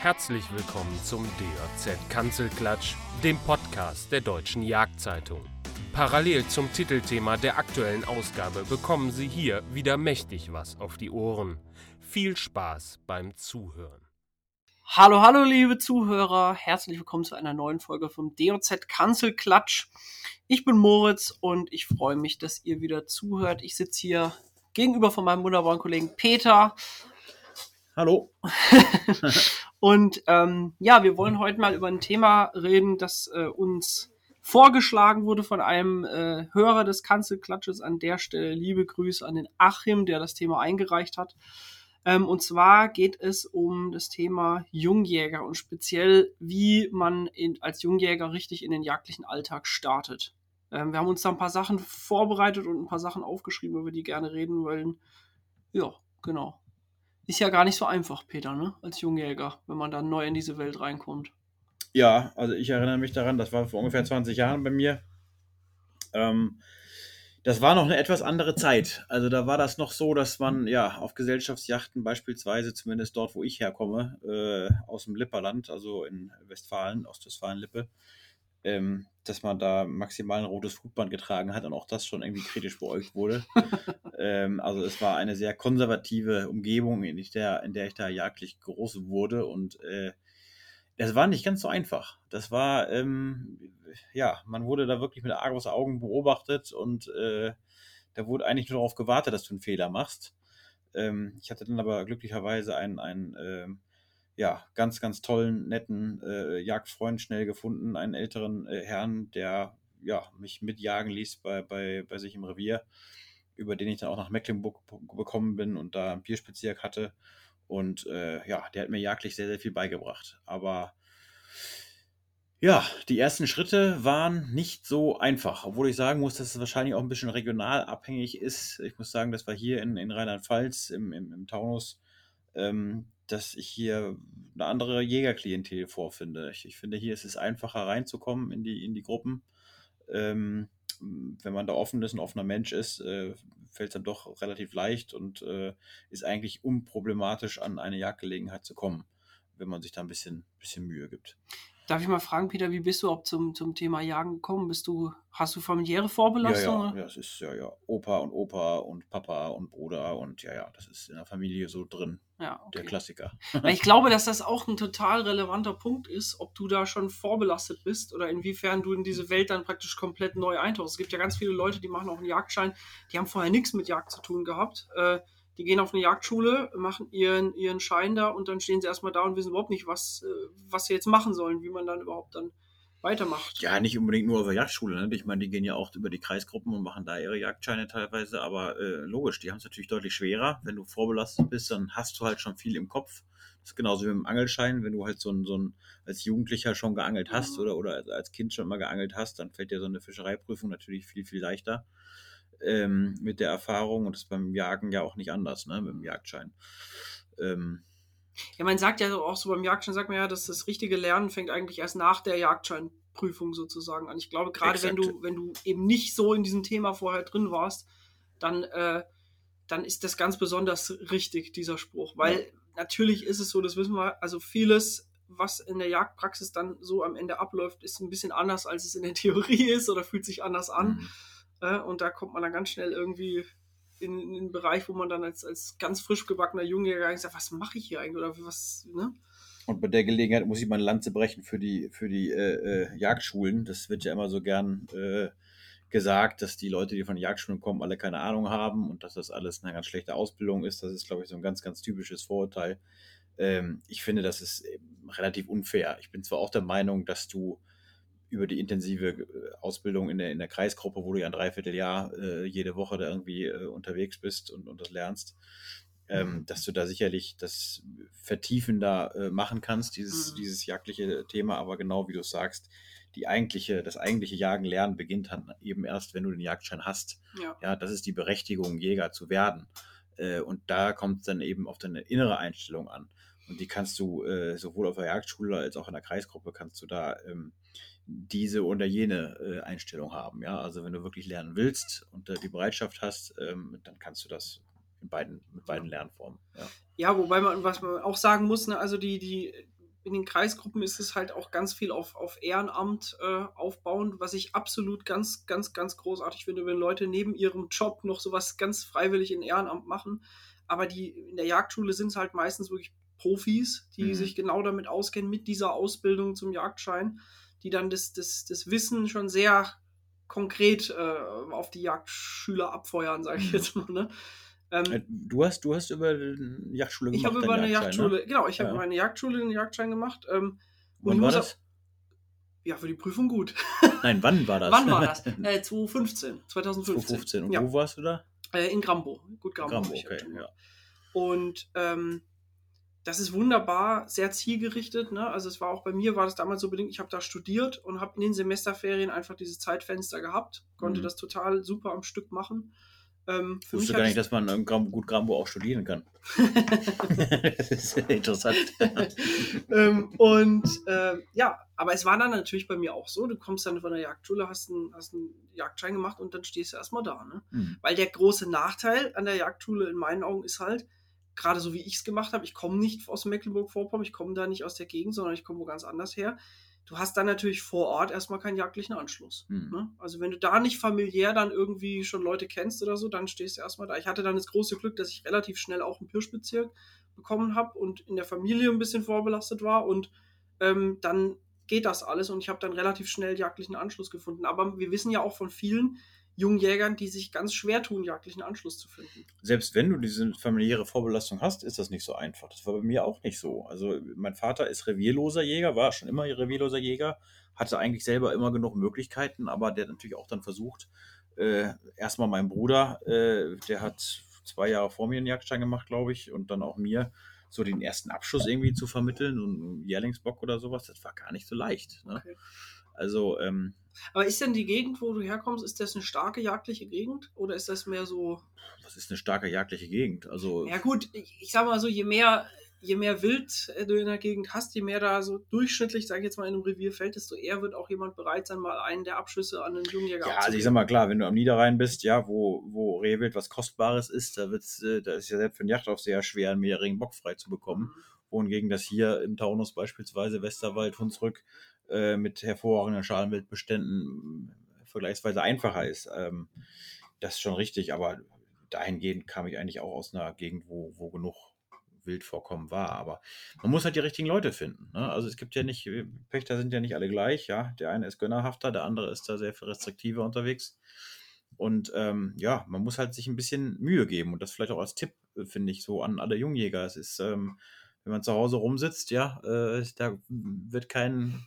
Herzlich willkommen zum DJZ Kanzelklatsch, dem Podcast der Deutschen Jagdzeitung. Parallel zum Titelthema der aktuellen Ausgabe bekommen Sie hier wieder mächtig was auf die Ohren. Viel Spaß beim Zuhören. Hallo, hallo, liebe Zuhörer. Herzlich willkommen zu einer neuen Folge vom DOZ Kanzelklatsch. Ich bin Moritz und ich freue mich, dass ihr wieder zuhört. Ich sitze hier gegenüber von meinem wunderbaren Kollegen Peter. Hallo. und ähm, ja, wir wollen heute mal über ein Thema reden, das äh, uns vorgeschlagen wurde von einem äh, Hörer des Kanzelklatsches. An der Stelle liebe Grüße an den Achim, der das Thema eingereicht hat. Ähm, und zwar geht es um das Thema Jungjäger und speziell, wie man in, als Jungjäger richtig in den jagdlichen Alltag startet. Ähm, wir haben uns da ein paar Sachen vorbereitet und ein paar Sachen aufgeschrieben, über die gerne reden wollen. Ja, genau. Ist ja gar nicht so einfach, Peter, ne? Als Jungjäger, wenn man dann neu in diese Welt reinkommt. Ja, also ich erinnere mich daran, das war vor ungefähr 20 Jahren bei mir. Ähm, das war noch eine etwas andere Zeit. Also da war das noch so, dass man ja auf Gesellschaftsjachten beispielsweise, zumindest dort, wo ich herkomme, äh, aus dem Lipperland, also in Westfalen, Ostwestfalen-Lippe, ähm, dass man da maximal ein rotes Flugband getragen hat und auch das schon irgendwie kritisch beäugt wurde. ähm, also es war eine sehr konservative Umgebung, in der, in der ich da jagdlich groß wurde und äh, es war nicht ganz so einfach. Das war, ähm, ja, man wurde da wirklich mit Argus Augen beobachtet und äh, da wurde eigentlich nur darauf gewartet, dass du einen Fehler machst. Ähm, ich hatte dann aber glücklicherweise einen, einen äh, ja, ganz, ganz tollen, netten äh, Jagdfreund schnell gefunden, einen älteren äh, Herrn, der ja, mich mitjagen ließ bei, bei, bei sich im Revier, über den ich dann auch nach Mecklenburg gekommen bin und da einen Bierspezirk hatte. Und äh, ja, der hat mir jagdlich sehr, sehr viel beigebracht. Aber ja, die ersten Schritte waren nicht so einfach, obwohl ich sagen muss, dass es wahrscheinlich auch ein bisschen regional abhängig ist. Ich muss sagen, das war hier in, in Rheinland-Pfalz im, im, im Taunus ähm, dass ich hier eine andere Jägerklientel vorfinde. Ich, ich, finde, hier ist es einfacher reinzukommen in die, in die Gruppen. Ähm, wenn man da offen ist, ein offener Mensch ist, äh, fällt es dann doch relativ leicht und äh, ist eigentlich unproblematisch an eine Jagdgelegenheit zu kommen, wenn man sich da ein bisschen, bisschen Mühe gibt. Darf ich mal fragen, Peter, wie bist du auch zum, zum Thema Jagen gekommen? Bist du, hast du familiäre Vorbelastung? Ja, ja, es ist ja, ja, Opa und Opa und Papa und Bruder und ja, ja, das ist in der Familie so drin. Ja, okay. Der Klassiker. Ich glaube, dass das auch ein total relevanter Punkt ist, ob du da schon vorbelastet bist oder inwiefern du in diese Welt dann praktisch komplett neu eintauchst. Es gibt ja ganz viele Leute, die machen auch einen Jagdschein, die haben vorher nichts mit Jagd zu tun gehabt. Äh, die gehen auf eine Jagdschule, machen ihren, ihren Schein da und dann stehen sie erstmal da und wissen überhaupt nicht, was, äh, was sie jetzt machen sollen, wie man dann überhaupt dann weitermacht. Ja, nicht unbedingt nur auf der Jagdschule. Ne? Ich meine, die gehen ja auch über die Kreisgruppen und machen da ihre Jagdscheine teilweise. Aber äh, logisch, die haben es natürlich deutlich schwerer. Wenn du vorbelastet bist, dann hast du halt schon viel im Kopf. Das ist genauso wie mit dem Angelschein. Wenn du halt so ein, so ein als Jugendlicher schon geangelt hast mhm. oder, oder als Kind schon mal geangelt hast, dann fällt dir so eine Fischereiprüfung natürlich viel, viel leichter ähm, mit der Erfahrung und das ist beim Jagen ja auch nicht anders, ne, mit dem Jagdschein. Ähm, ja, man sagt ja auch so beim Jagdschein, sagt man ja, dass das richtige Lernen fängt eigentlich erst nach der Jagdscheinprüfung sozusagen an. Ich glaube, gerade wenn du, wenn du eben nicht so in diesem Thema vorher drin warst, dann, äh, dann ist das ganz besonders richtig, dieser Spruch. Weil ja. natürlich ist es so, das wissen wir, also vieles, was in der Jagdpraxis dann so am Ende abläuft, ist ein bisschen anders, als es in der Theorie ist oder fühlt sich anders an. Mhm. Äh, und da kommt man dann ganz schnell irgendwie in, in den Bereich, wo man dann als, als ganz frisch gebackener Junge sagt, was mache ich hier eigentlich oder was, ne? Und bei der Gelegenheit muss ich mal eine Lanze brechen für die, für die äh, äh, Jagdschulen. Das wird ja immer so gern äh, gesagt, dass die Leute, die von Jagdschulen kommen, alle keine Ahnung haben und dass das alles eine ganz schlechte Ausbildung ist. Das ist, glaube ich, so ein ganz, ganz typisches Vorurteil. Ähm, ich finde, das ist relativ unfair. Ich bin zwar auch der Meinung, dass du über die intensive äh, Ausbildung in der, in der Kreisgruppe, wo du ja ein Dreivierteljahr äh, jede Woche da irgendwie äh, unterwegs bist und, und das lernst, ähm, mhm. dass du da sicherlich das vertiefender äh, machen kannst, dieses, mhm. dieses jagdliche Thema, aber genau wie du sagst, die eigentliche, das eigentliche Jagen lernen beginnt dann eben erst, wenn du den Jagdschein hast. Ja, ja das ist die Berechtigung, Jäger zu werden. Äh, und da kommt es dann eben auf deine innere Einstellung an. Und die kannst du äh, sowohl auf der Jagdschule als auch in der Kreisgruppe kannst du da ähm, diese oder jene äh, Einstellung haben. Ja, also wenn du wirklich lernen willst und äh, die Bereitschaft hast, ähm, dann kannst du das in beiden, mit beiden Lernformen. Ja. ja, wobei man, was man auch sagen muss, ne, also die, die, in den Kreisgruppen ist es halt auch ganz viel auf, auf Ehrenamt äh, aufbauend, was ich absolut ganz, ganz, ganz großartig finde, wenn Leute neben ihrem Job noch sowas ganz freiwillig in Ehrenamt machen. Aber die in der Jagdschule sind es halt meistens wirklich Profis, die Mhm. sich genau damit auskennen, mit dieser Ausbildung zum Jagdschein, die dann das, das, das Wissen schon sehr konkret äh, auf die Jagdschüler abfeuern, sage ich Mhm. jetzt mal. Ne? Ähm, Äh, Du hast, du hast über eine Jagdschule gemacht. ich habe über eine Jagdschule, genau, ich habe Ja. über eine Jagdschule den Jagdschein gemacht. Ähm, Ne? und Wann war das? ja, für die Prüfung gut. Nein, wann war das? Wann war das? Äh, 2015. 2015. 2015. Und ja. wo warst du da? Äh, in Grambo. Gut, Grambo. Grambo, okay. Ja. Und ähm, das ist wunderbar, sehr zielgerichtet. Ne? Also es war auch bei mir, war das damals so bedingt, ich habe da studiert und habe in den Semesterferien einfach dieses Zeitfenster gehabt, konnte Mhm. das total super am Stück machen. Ähm, Ich für wusste mich gar nicht, dass man ähm, Gram, gut Grambo auch studieren kann. das ist interessant. ähm, und ähm, ja, aber es war dann natürlich bei mir auch so, du kommst dann von der Jagdschule, hast einen, hast einen Jagdschein gemacht und dann stehst du erstmal da. Ne? Hm. Weil der große Nachteil an der Jagdschule in meinen Augen ist halt, gerade so wie ich es gemacht habe, ich komme nicht aus Mecklenburg-Vorpommern, ich komme da nicht aus der Gegend, sondern ich komme wo ganz anders her. Du hast dann natürlich vor Ort erstmal keinen jagdlichen Anschluss. Hm. Ne? Also wenn du da nicht familiär dann irgendwie schon Leute kennst oder so, dann stehst du erstmal da. Ich hatte dann das große Glück, dass ich relativ schnell auch einen Pirschbezirk bekommen habe und in der Familie ein bisschen vorbelastet war und ähm, dann geht das alles und ich habe dann relativ schnell jagdlichen Anschluss gefunden. Aber wir wissen ja auch von vielen jungen Jägern, die sich ganz schwer tun, jagdlichen Anschluss zu finden. Selbst wenn du diese familiäre Vorbelastung hast, ist das nicht so einfach. Das war bei mir auch nicht so. Also mein Vater ist revierloser Jäger, war schon immer revierloser Jäger, hatte eigentlich selber immer genug Möglichkeiten, aber der hat natürlich auch dann versucht, äh, erstmal mein Bruder, äh, der hat zwei Jahre vor mir einen Jagdschein gemacht, glaube ich, und dann auch mir so den ersten Abschuss irgendwie zu vermitteln, so einen Jährlingsbock oder sowas, das war gar nicht so leicht. Ne? Okay. Also, ähm, Aber ist denn die Gegend, wo du herkommst, ist das eine starke jagdliche Gegend oder ist das mehr so was ist eine starke jagdliche Gegend? Also, Ja gut, ich, ich sag mal so, je mehr, je mehr Wild du in der Gegend hast, je mehr da so durchschnittlich, sag ich jetzt mal, in einem Revier fällt, desto eher wird auch jemand bereit sein, mal einen der Abschüsse an einen Jungjäger Ja, also ich sag mal klar, wenn du am Niederrhein bist, ja, wo, wo Rehwild was Kostbares ist, da wird's, äh, da ist ja selbst für einen Jachtaufseher schwer, einen mehrjährigen Bock frei zu bekommen. Wohingegen das hier im Taunus beispielsweise Westerwald, Hunsrück äh, mit hervorragenden Schalenwildbeständen äh, vergleichsweise einfacher ist. Ähm, das ist schon richtig, aber dahingehend kam ich eigentlich auch aus einer Gegend, wo, wo genug Wildvorkommen war. Aber man muss halt die richtigen Leute finden. Ne? Also es gibt ja nicht, Pächter sind ja nicht alle gleich, ja. Der eine ist gönnerhafter, der andere ist da sehr viel restriktiver unterwegs. Und ähm, ja, man muss halt sich ein bisschen Mühe geben und das vielleicht auch als Tipp, äh, finde ich, so an alle Jungjäger. Es ist, ähm, wenn man zu Hause rumsitzt, ja, äh, da wird kein,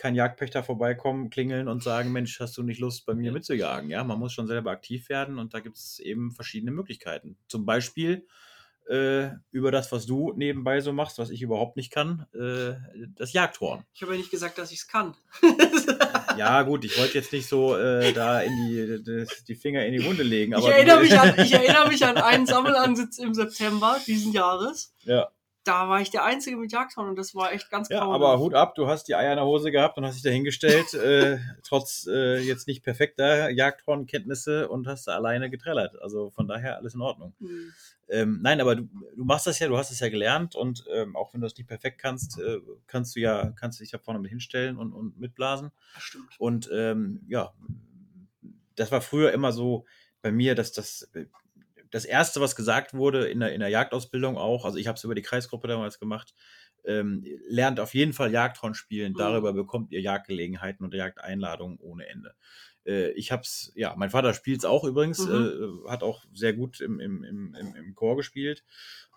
kein Jagdpächter vorbeikommen, klingeln und sagen, Mensch, hast du nicht Lust, bei mir mitzujagen? Ja, man muss schon selber aktiv werden und da gibt es eben verschiedene Möglichkeiten. Zum Beispiel äh, über das, was du nebenbei so machst, was ich überhaupt nicht kann, äh, das Jagdhorn. Ich habe ja nicht gesagt, dass ich es kann. Ja, gut, ich wollte jetzt nicht so äh, da in die, die, die Finger in die Wunde legen. ich, erinnere mich an, ich erinnere mich an einen Sammelansitz im September diesen Jahres. Ja. Da war ich der Einzige mit Jagdhorn und das war echt ganz Ja, grauenhaft. aber Hut ab, du hast die Eier in der Hose gehabt und hast dich dahingestellt, äh, trotz äh, jetzt nicht perfekter Jagdhornkenntnisse und hast da alleine getrellert. Also von daher alles in Ordnung. Hm. Ähm, nein, aber du, du machst das ja, du hast es ja gelernt und ähm, auch wenn du es nicht perfekt kannst, äh, kannst du ja, kannst du dich da vorne mit hinstellen und, und mitblasen. Das stimmt. Und ähm, ja, das war früher immer so bei mir, dass das das erste, was gesagt wurde in der, in der Jagdausbildung auch, also ich habe es über die Kreisgruppe damals gemacht, ähm, lernt auf jeden Fall Jagdhorn spielen. Mhm. Darüber bekommt ihr Jagdgelegenheiten und Jagdeinladungen ohne Ende. Äh, ich hab's, ja, mein Vater spielt es auch übrigens, Mhm. äh, hat auch sehr gut im, im, im, im, im Chor gespielt,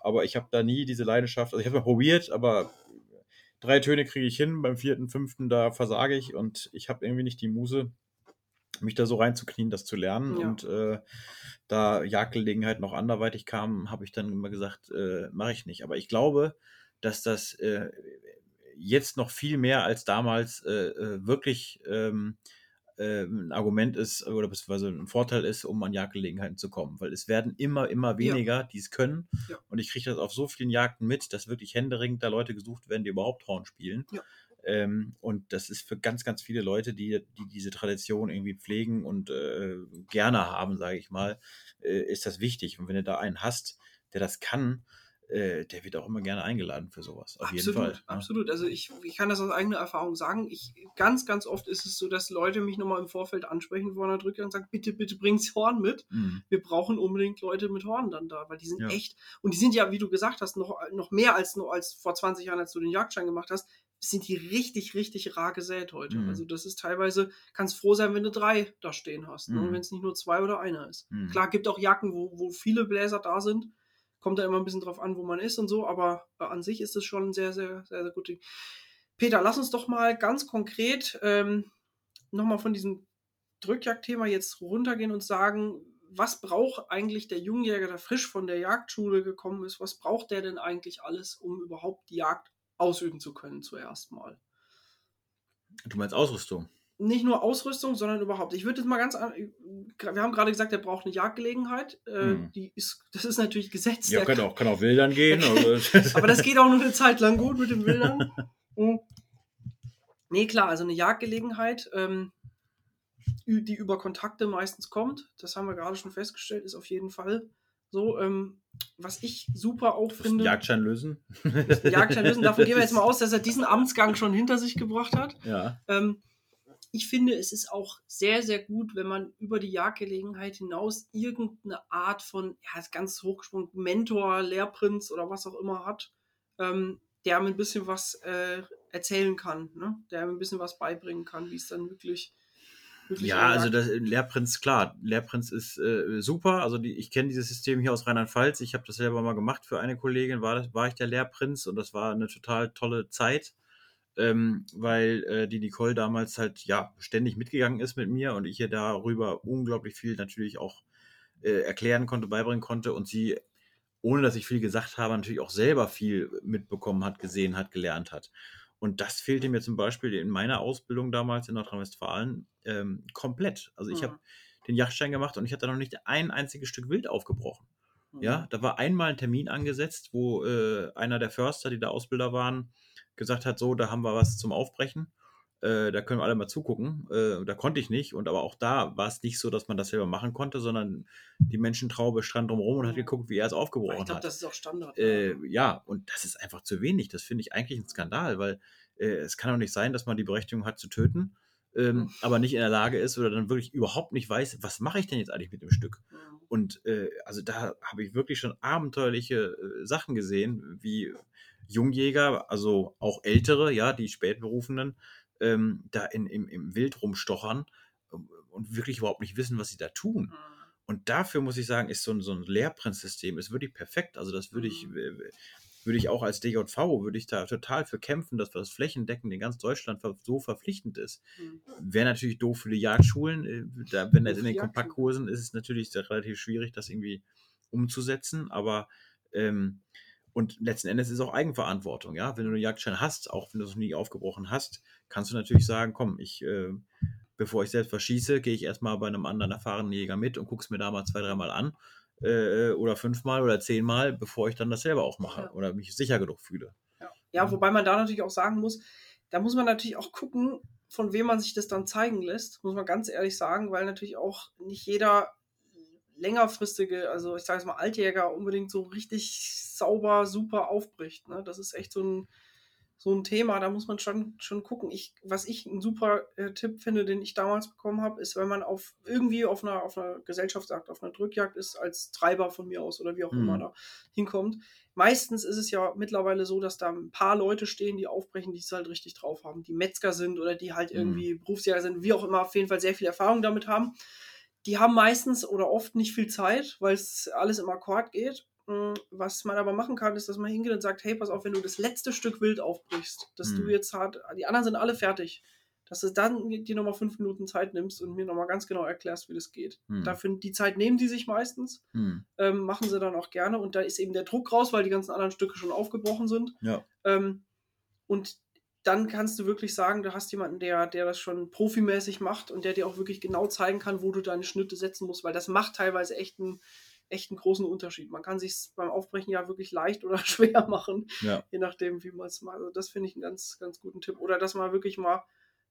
aber ich habe da nie diese Leidenschaft, also ich habe mal probiert, aber drei Töne kriege ich hin, beim vierten, fünften, da versage ich und ich habe irgendwie nicht die Muse, mich da so reinzuknien, das zu lernen. Ja. Und äh, da Jagdgelegenheit noch anderweitig kam, habe ich dann immer gesagt, äh, mache ich nicht. Aber ich glaube, dass das äh, jetzt noch viel mehr als damals äh, äh, wirklich ähm, äh, ein Argument ist oder beziehungsweise ein Vorteil ist, um an Jagdgelegenheiten zu kommen. Weil es werden immer, immer weniger, die es können. Ja. Und ich kriege das auf so vielen Jagden mit, dass wirklich händeringend da Leute gesucht werden, die überhaupt Horn spielen. Ähm, und das ist für ganz, ganz viele Leute, die, die diese Tradition irgendwie pflegen und äh, gerne haben, sage ich mal, äh, ist das wichtig. Und wenn du da einen hast, der das kann, äh, der wird auch immer gerne eingeladen für sowas. Auf absolut, jeden Fall. ne? absolut. Also ich, ich kann das aus eigener Erfahrung sagen. Ich, ganz, ganz oft ist es so, dass Leute mich nochmal im Vorfeld ansprechen vor einer Drücke und sagen, bitte, bitte bring's Horn mit. Mhm. Wir brauchen unbedingt Leute mit Horn dann da, weil die sind Ja. echt, und die sind ja, wie du gesagt hast, noch, noch mehr als nur als vor 20 Jahren, als du den Jagdschein gemacht hast, sind die richtig, richtig rar gesät heute. Mhm. Also das ist teilweise, kannst froh sein, wenn du drei da stehen hast, ne? Mhm. wenn es nicht nur zwei oder einer ist. Mhm. Klar, gibt auch Jacken, wo, wo viele Bläser da sind. Kommt da immer ein bisschen drauf an, wo man ist und so, aber äh, an sich ist es schon ein sehr, sehr, sehr, sehr gut Ding. Peter, lass uns doch mal ganz konkret ähm, nochmal von diesem Drückjagdthema jetzt runtergehen und sagen, was braucht eigentlich der Jungjäger, der frisch von der Jagdschule gekommen ist, was braucht der denn eigentlich alles, um überhaupt die Jagd ausüben zu können zuerst mal? Du meinst Ausrüstung? nicht nur Ausrüstung, sondern überhaupt. Ich würde jetzt mal ganz an, wir haben gerade gesagt, er braucht eine Jagdgelegenheit. Äh, Mhm. die ist, das ist natürlich gesetzt. Ja, kann auch, kann auch wildern gehen. aber, das geht auch nur eine Zeit lang gut mit den Bildern. Mhm. Nee, klar, also eine Jagdgelegenheit, ähm, die über Kontakte meistens kommt, das haben wir gerade schon festgestellt, ist auf jeden Fall so. Ähm, was ich super auch finde, Jagdschein lösen. Jagdschein lösen, davon gehen wir jetzt mal aus, dass er diesen Amtsgang schon hinter sich gebracht hat. Ja. Ähm, ich finde, es ist auch sehr, sehr gut, wenn man über die Jagdgelegenheit hinaus irgendeine Art von, ja, ist ganz hochgesprungen, Mentor, Lehrprinz oder was auch immer hat, ähm, der mir ein bisschen was äh, erzählen kann, ne? der mir ein bisschen was beibringen kann, wie es dann wirklich Ja, also das Lehrprinz, klar, Lehrprinz ist äh, super. Also die, ich kenne dieses System hier aus Rheinland-Pfalz. Ich habe das selber mal gemacht für eine Kollegin, war, das, war ich der Lehrprinz und das war eine total tolle Zeit, ähm, weil äh, die Nicole damals halt ja ständig mitgegangen ist mit mir und ich ihr darüber unglaublich viel natürlich auch äh, erklären konnte, beibringen konnte und sie, ohne dass ich viel gesagt habe, natürlich auch selber viel mitbekommen hat, gesehen hat, gelernt hat. Und das fehlte mir zum Beispiel in meiner Ausbildung damals in Nordrhein-Westfalen ähm, komplett. Also ich Mhm. habe den Yachtschein gemacht und ich hatte noch nicht ein einziges Stück Wild aufgebrochen. Mhm. Ja, da war einmal ein Termin angesetzt, wo äh, einer der Förster, die da Ausbilder waren, gesagt hat, so, da haben wir was zum Aufbrechen. Äh, da können wir alle mal zugucken. Äh, da konnte ich nicht. Und aber auch da war es nicht so, dass man das selber machen konnte, sondern die Menschentraube stand drumherum und hat geguckt, wie er es aufgebrochen ich glaube, hat. das ist auch Standard. Äh, ja, und das ist einfach zu wenig. Das finde ich eigentlich ein Skandal, weil äh, es kann doch nicht sein, dass man die Berechtigung hat zu töten, ähm, Mhm. aber nicht in der Lage ist oder dann wirklich überhaupt nicht weiß, was mache ich denn jetzt eigentlich mit dem Stück. Mhm. Und äh, also da habe ich wirklich schon abenteuerliche äh, Sachen gesehen, wie Jungjäger, also auch ältere, ja, die Spätberufenen, ähm, da in, im, im Wild rumstochern ähm, und wirklich überhaupt nicht wissen, was sie da tun. Mhm. Und dafür muss ich sagen, ist so ein, so ein Lehrprinzsystem ist wirklich perfekt. Also das würde ich, äh, würde ich auch als DJV, würde ich da total für kämpfen, dass das flächendeckend in ganz Deutschland so verpflichtend ist. Mhm. Wäre natürlich doof für die Jagdschulen. äh, Da, wenn das in den Kompaktkursen ist, ist es natürlich relativ schwierig, das irgendwie umzusetzen. Aber ähm, und letzten Endes ist es auch Eigenverantwortung, ja. Wenn du einen Jagdschein hast, auch wenn du es noch nie aufgebrochen hast, kannst du natürlich sagen, komm, ich, äh, bevor ich selbst verschieße, gehe ich erstmal bei einem anderen erfahrenen Jäger mit und gucke es mir da mal zwei, dreimal an. Äh, oder fünfmal oder zehnmal, bevor ich dann das selber auch mache Ja. oder mich sicher genug fühle. Ja. ja, wobei man da natürlich auch sagen muss, da muss man natürlich auch gucken, von wem man sich das dann zeigen lässt, muss man ganz ehrlich sagen, weil natürlich auch nicht jeder längerfristige, also ich sage jetzt mal Altjäger, unbedingt so richtig sauber, super aufbricht. Ne? Das ist echt so ein, so ein Thema, da muss man schon, schon gucken. Ich, was ich einen super äh, Tipp finde, den ich damals bekommen habe, ist, wenn man auf irgendwie auf einer, auf einer Gesellschaftsjagd, auf einer Drückjagd ist, als Treiber von mir aus oder wie auch Mhm. immer da hinkommt. Meistens ist es ja mittlerweile so, dass da ein paar Leute stehen, die aufbrechen, die es halt richtig drauf haben, die Metzger sind oder die halt Mhm. irgendwie Berufsjäger sind, wie auch immer, auf jeden Fall sehr viel Erfahrung damit haben. Die haben meistens oder oft nicht viel Zeit, weil es alles im Akkord geht. Mm, Was man aber machen kann, ist, dass man hingeht und sagt, hey, pass auf, wenn du das letzte Stück Wild aufbrichst, dass du Mhm. jetzt hart, die anderen sind alle fertig, dass du dann dir nochmal fünf Minuten Zeit nimmst und mir nochmal ganz genau erklärst, wie das geht. Hm. Dafür, die Zeit nehmen die sich meistens, Hm. ähm, machen sie dann auch gerne und da ist eben der Druck raus, weil die ganzen anderen Stücke schon aufgebrochen sind. Ja. Ähm, und dann kannst du wirklich sagen, du hast jemanden, der, der das schon profimäßig macht und der dir auch wirklich genau zeigen kann, wo du deine Schnitte setzen musst, weil das macht teilweise echt einen, echt einen großen Unterschied. Man kann sich beim Aufbrechen ja wirklich leicht oder schwer machen, Ja. je nachdem, wie man es macht. Also das finde ich einen ganz, ganz guten Tipp. Oder dass man wirklich mal,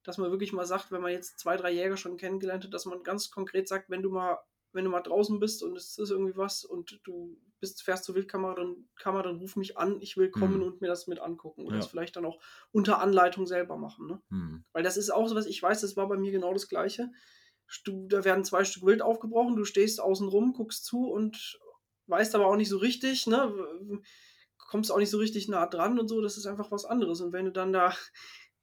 dass man wirklich mal sagt, wenn man jetzt zwei, drei Jäger schon kennengelernt hat, dass man ganz konkret sagt, wenn du mal wenn du mal draußen bist und es ist irgendwie was und du bist, fährst zur Wildkamera, dann, Kamera, dann ruf mich an, ich will kommen Mhm. und mir das mit angucken. Oder Ja. das vielleicht dann auch unter Anleitung selber machen. Ne? Hm. Weil das ist auch so was, ich weiß, das war bei mir genau das Gleiche. Du, da werden zwei Stück Wild aufgebrochen, du stehst außen rum, guckst zu und weißt aber auch nicht so richtig, ne? Kommst auch nicht so richtig nah dran und so, das ist einfach was anderes. Und wenn du dann da,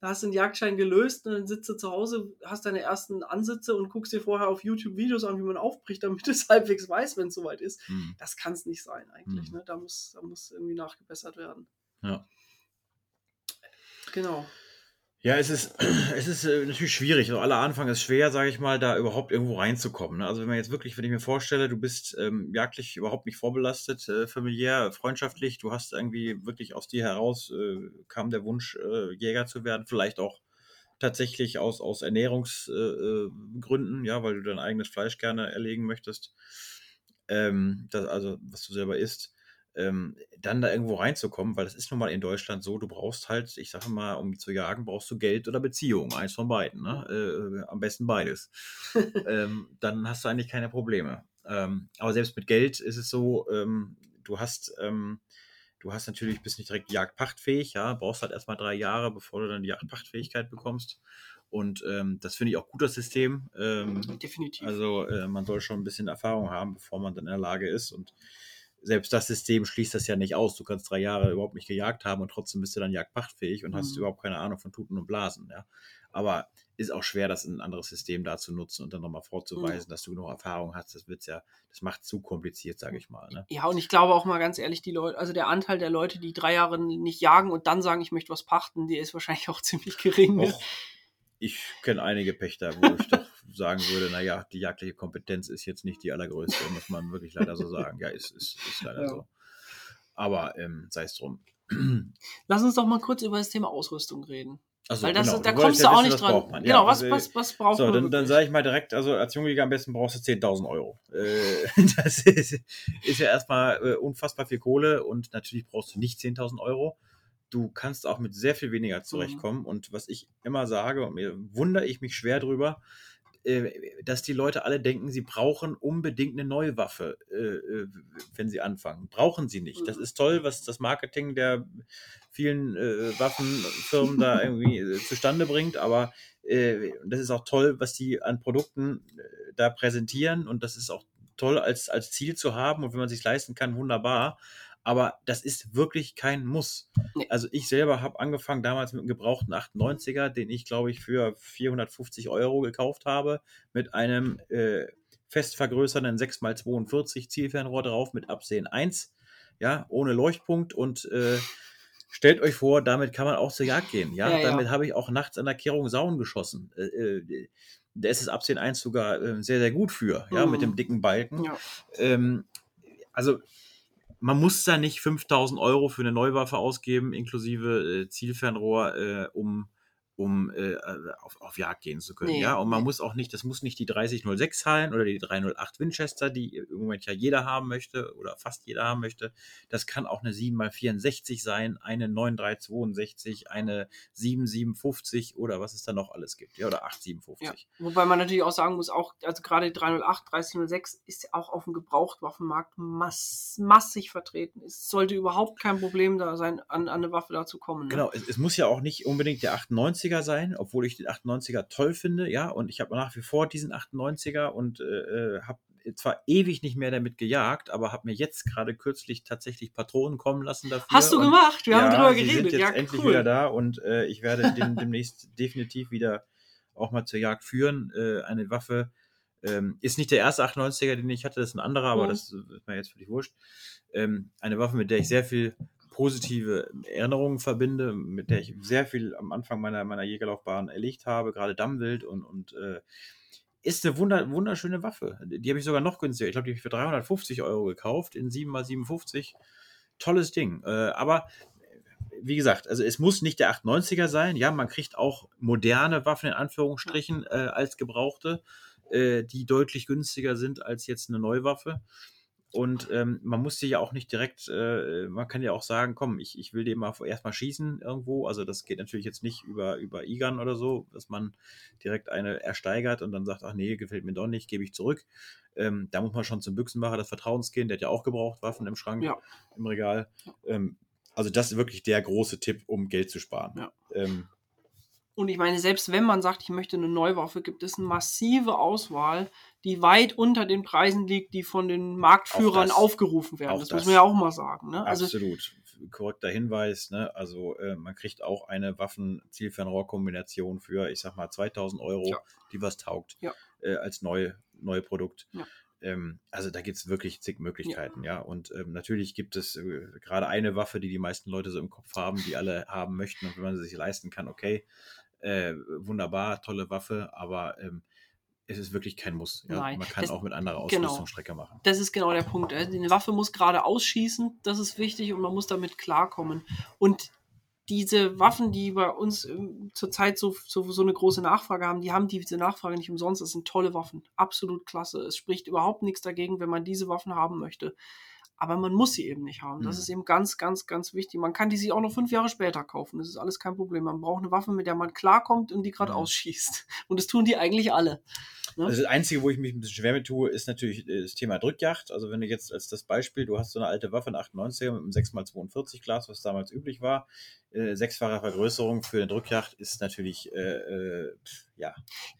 da hast du den Jagdschein gelöst und dann sitzt du zu Hause, hast deine ersten Ansitze und guckst dir vorher auf YouTube Videos an, wie man aufbricht, damit du es halbwegs weißt, wenn es soweit ist. Hm. Das kann es nicht sein eigentlich, Hm. ne? Da muss, da muss irgendwie nachgebessert werden. Ja. Genau. Ja, es ist, es ist äh, natürlich schwierig. Also aller Anfang ist schwer, sage ich mal, da überhaupt irgendwo reinzukommen. Ne? Also wenn man jetzt wirklich, wenn ich mir vorstelle, du bist ähm, jagdlich überhaupt nicht vorbelastet, äh, familiär, freundschaftlich, du hast irgendwie wirklich aus dir heraus äh, kam der Wunsch, äh, Jäger zu werden, vielleicht auch tatsächlich aus, aus Ernährungsgründen, äh, Gründen, ja, weil du dein eigenes Fleisch gerne erlegen möchtest. Ähm, das, also, was du selber isst ähm, dann da irgendwo reinzukommen, weil das ist nun mal in Deutschland so, du brauchst halt, ich sage mal, um zu jagen, brauchst du Geld oder Beziehung, eins von beiden, ne? äh, am besten beides. ähm, dann hast du eigentlich keine Probleme. Ähm, aber selbst mit Geld ist es so, ähm, du hast, ähm, du hast natürlich, bist nicht direkt jagdpachtfähig, ja, brauchst halt erstmal drei Jahre, bevor du dann die Jagdpachtfähigkeit bekommst. Und ähm, das finde ich auch gut, das System. Ähm, Definitiv. also äh, man soll schon ein bisschen Erfahrung haben, bevor man dann in der Lage ist. Und selbst das System schließt das ja nicht aus. Du kannst drei Jahre überhaupt nicht gejagt haben und trotzdem bist du dann jagdpachtfähig und hast Mhm. überhaupt keine Ahnung von Tuten und Blasen. Ja. Aber ist auch schwer, das in ein anderes System da zu nutzen und dann nochmal vorzuweisen, dass du genug Erfahrung hast. Das wird's ja, das macht zu kompliziert, sage ich mal. Ne? Ja, und ich glaube auch mal ganz ehrlich, die Leute, also der Anteil der Leute, die drei Jahre nicht jagen und dann sagen, ich möchte was pachten, der ist wahrscheinlich auch ziemlich gering. Ne? Och, ich kenne einige Pächter, wo ich doch sagen würde, naja, die jagdliche Kompetenz ist jetzt nicht die allergrößte, muss man wirklich leider so sagen. Ja, ist, ist, ist leider Ja. so. Aber ähm, sei es drum. Lass uns doch mal kurz über das Thema Ausrüstung reden. Also, Weil das, genau, da du kommst du ja auch wissen, nicht was dran. Genau, Ja, was, also, was, was braucht So, man? dann, dann sage ich mal direkt, also als Jungjäger am besten brauchst du 10.000 Euro. Äh, das ist, ist ja erstmal äh, unfassbar viel Kohle und natürlich brauchst du nicht 10.000 Euro. Du kannst auch mit sehr viel weniger zurechtkommen. Und was ich immer sage, und mir wundere ich mich schwer drüber, dass die Leute alle denken, sie brauchen unbedingt eine neue Waffe, äh, äh, wenn sie anfangen. Brauchen sie nicht. Das Mhm. ist toll, was das Marketing der vielen äh, Waffenfirmen da irgendwie äh, zustande bringt, aber äh, das ist auch toll, was die an Produkten äh, da präsentieren und das ist auch toll als, als Ziel zu haben und wenn man sich leisten kann, wunderbar. Aber das ist wirklich kein Muss. Nee. Also ich selber habe angefangen damals mit einem gebrauchten 98er, den ich glaube ich für 450 Euro gekauft habe, mit einem äh, fest vergrößernden 6x42 Zielfernrohr drauf mit Absehen 1, ja, ohne Leuchtpunkt und äh, stellt euch vor, damit kann man auch zur Jagd gehen, ja, Ja, ja. damit habe ich auch nachts an der Kehrung Sauen geschossen. Äh, äh, da ist das Absehen 1 sogar äh, sehr, sehr gut für, ja, mit Mhm. dem dicken Balken. Ja. Ähm, also man muss da nicht 5000 Euro für eine Neuwaffe ausgeben, inklusive äh, Zielfernrohr, äh, um, um äh, auf, auf Jagd gehen zu können. Nee, ja, und man nee. muss auch nicht, das muss nicht die 3006 sein oder die 308 Winchester, die im Moment ja jeder haben möchte oder fast jeder haben möchte. Das kann auch eine 7x64 sein, eine 9362, eine 7750 oder was es da noch alles gibt. Ja, oder 857. Ja. Wobei man natürlich auch sagen muss, auch, also gerade 308, 3006 ist auch auf dem Gebrauchtwaffenmarkt mass massig vertreten. Es sollte überhaupt kein Problem da sein, an, an eine Waffe da zu kommen. Ne? Genau, es, es muss ja auch nicht unbedingt der 98er sein, obwohl ich den 98er toll finde, ja, und ich habe nach wie vor diesen 98er und äh, habe zwar ewig nicht mehr damit gejagt, aber habe mir jetzt gerade kürzlich tatsächlich Patronen kommen lassen dafür. Hast du und, gemacht? Wir haben drüber sie geredet. Sind jetzt ja, endlich cool. wieder da und äh, ich werde den demnächst definitiv wieder auch mal zur Jagd führen. Äh, eine Waffe ähm, ist nicht der erste 98er, den ich hatte, das ist ein anderer, aber Mhm. das ist mir jetzt völlig wurscht. Ähm, eine Waffe, mit der ich sehr viel positive Erinnerungen verbinde, mit der ich sehr viel am Anfang meiner, meiner Jägerlaufbahn erlegt habe, gerade Dammwild und, und äh, ist eine wunder, wunderschöne Waffe. Die habe ich sogar noch günstiger. Ich glaube, die habe ich für 350 Euro gekauft in 7x57. Tolles Ding. Äh, aber wie gesagt, also es muss nicht der 890er sein. Ja, man kriegt auch moderne Waffen in Anführungsstrichen äh, als gebrauchte, äh, die deutlich günstiger sind als jetzt eine Neuwaffe. Und ähm, man muss sich ja auch nicht direkt, äh, man kann ja auch sagen, komm, ich, ich will den mal erstmal schießen irgendwo. Also das geht natürlich jetzt nicht über, über IGAN oder so, dass man direkt eine ersteigert und dann sagt, ach nee, gefällt mir doch nicht, gebe ich zurück. Ähm, da muss man schon zum Büchsenmacher das Vertrauens gehen, der hat ja auch gebraucht Waffen im Schrank, Ja. im Regal. Ähm, also das ist wirklich der große Tipp, um Geld zu sparen. Ja. Ähm, Und ich meine, selbst wenn man sagt, ich möchte eine Neuwaffe, gibt es eine massive Auswahl, die weit unter den Preisen liegt, die von den Marktführern das. aufgerufen werden. Das, das. muss man ja auch mal sagen. Ne? Also, Absolut. Korrekter Hinweis. Ne? Also äh, man kriegt auch eine Waffen-Zielfernrohr-Kombination für, ich sag mal, 2000 Euro, Ja. die was taugt, Ja. äh, als neue, neue Produkt. Ja. Ähm, also da gibt es wirklich zig Möglichkeiten, ja. Und ähm, natürlich gibt es äh, gerade eine Waffe, die die meisten Leute so im Kopf haben, die alle haben möchten. Und wenn man sie sich leisten kann, okay, äh, wunderbar, tolle Waffe, aber ähm, es ist wirklich kein Muss. Ja? Man kann das- auch mit anderer genau. Ausrüstung Strecke machen. das ist genau der Punkt. Also Eine Waffe muss gerade ausschießen, das ist wichtig und man muss damit klarkommen. Und diese Waffen, die bei uns ähm, zurzeit so, so, so eine große Nachfrage haben, die haben diese Nachfrage nicht umsonst. Das sind tolle Waffen. Absolut klasse. Es spricht überhaupt nichts dagegen, wenn man diese Waffen haben möchte. Aber man muss sie eben nicht haben. Das Mhm. ist eben ganz, ganz, ganz wichtig. Man kann die sich auch noch fünf Jahre später kaufen. Das ist alles kein Problem. Man braucht eine Waffe, mit der man klarkommt und die gerade Mhm. ausschießt. Und das tun die eigentlich alle. Ne? Also das Einzige, wo ich mich ein bisschen schwer mit tue, ist natürlich äh, das Thema Drückjagd. Also wenn du jetzt als das Beispiel, du hast so eine alte Waffe, eine 98er mit einem 6x42 Glas, was damals üblich war. Äh, sechsfache Vergrößerung für eine Drückjagd ist natürlich äh, äh, ja,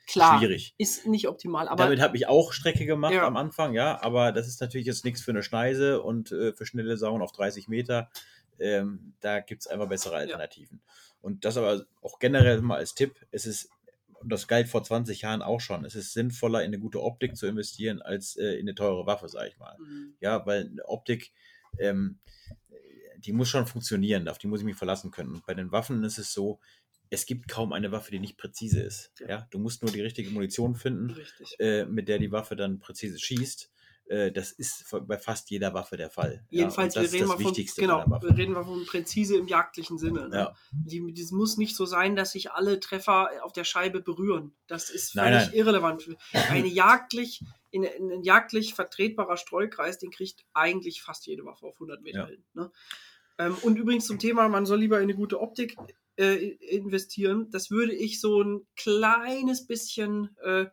Klar, schwierig. ist nicht optimal. Aber Damit habe ich auch Strecke gemacht Ja. am Anfang, ja, aber das ist natürlich jetzt nichts für eine Schneise und äh, für schnelle Sauen auf 30 Meter. Ähm, da gibt es einfach bessere Alternativen. Und das aber auch generell mal als Tipp, es ist, und das galt vor 20 Jahren auch schon, es ist sinnvoller, in eine gute Optik zu investieren, als äh, in eine teure Waffe, sage ich mal. Mhm. Ja, weil eine Optik, ähm, die muss schon funktionieren, auf die muss ich mich verlassen können. Und bei den Waffen ist es so, es gibt kaum eine Waffe, die nicht präzise ist. Ja. Ja, du musst nur die richtige Munition finden äh, mit der die Waffe dann präzise schießt. Äh, das ist bei fast jeder Waffe der Fall. Jedenfalls, ja, wir reden von, genau, wir reden mal von präzise im jagdlichen Sinne. Ne? Ja. Die, das muss nicht so sein, dass sich alle Treffer auf der Scheibe berühren. Das ist Nein, völlig nein. irrelevant. Eine jagdlich, in, in ein jagdlich vertretbarer Streukreis, den kriegt eigentlich fast jede Waffe auf 100 Meter hin. Ne? Ähm, und übrigens zum Thema, man soll lieber in eine gute Optik äh, investieren. Das würde ich so ein kleines bisschen, äh,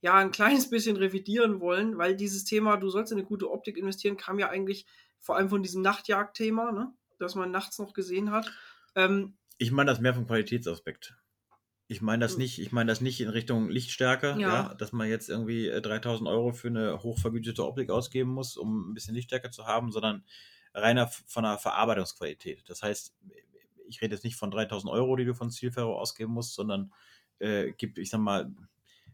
ja, ein kleines bisschen revidieren wollen, weil dieses Thema, du sollst in eine gute Optik investieren, kam ja eigentlich vor allem von diesem Nachtjagdthema, ne? das man nachts noch gesehen hat. Ähm, Ich meine das mehr vom Qualitätsaspekt. Ich meine das Hm. nicht, ich meine das nicht in Richtung Lichtstärke, Ja. ja. dass man jetzt irgendwie äh, 3000 Euro für eine hochvergütete Optik ausgeben muss, um ein bisschen Lichtstärke zu haben, sondern reiner von der Verarbeitungsqualität. Das heißt, ich rede jetzt nicht von 3000 Euro, die du von Zielferro ausgeben musst, sondern äh, gibt, ich sag mal,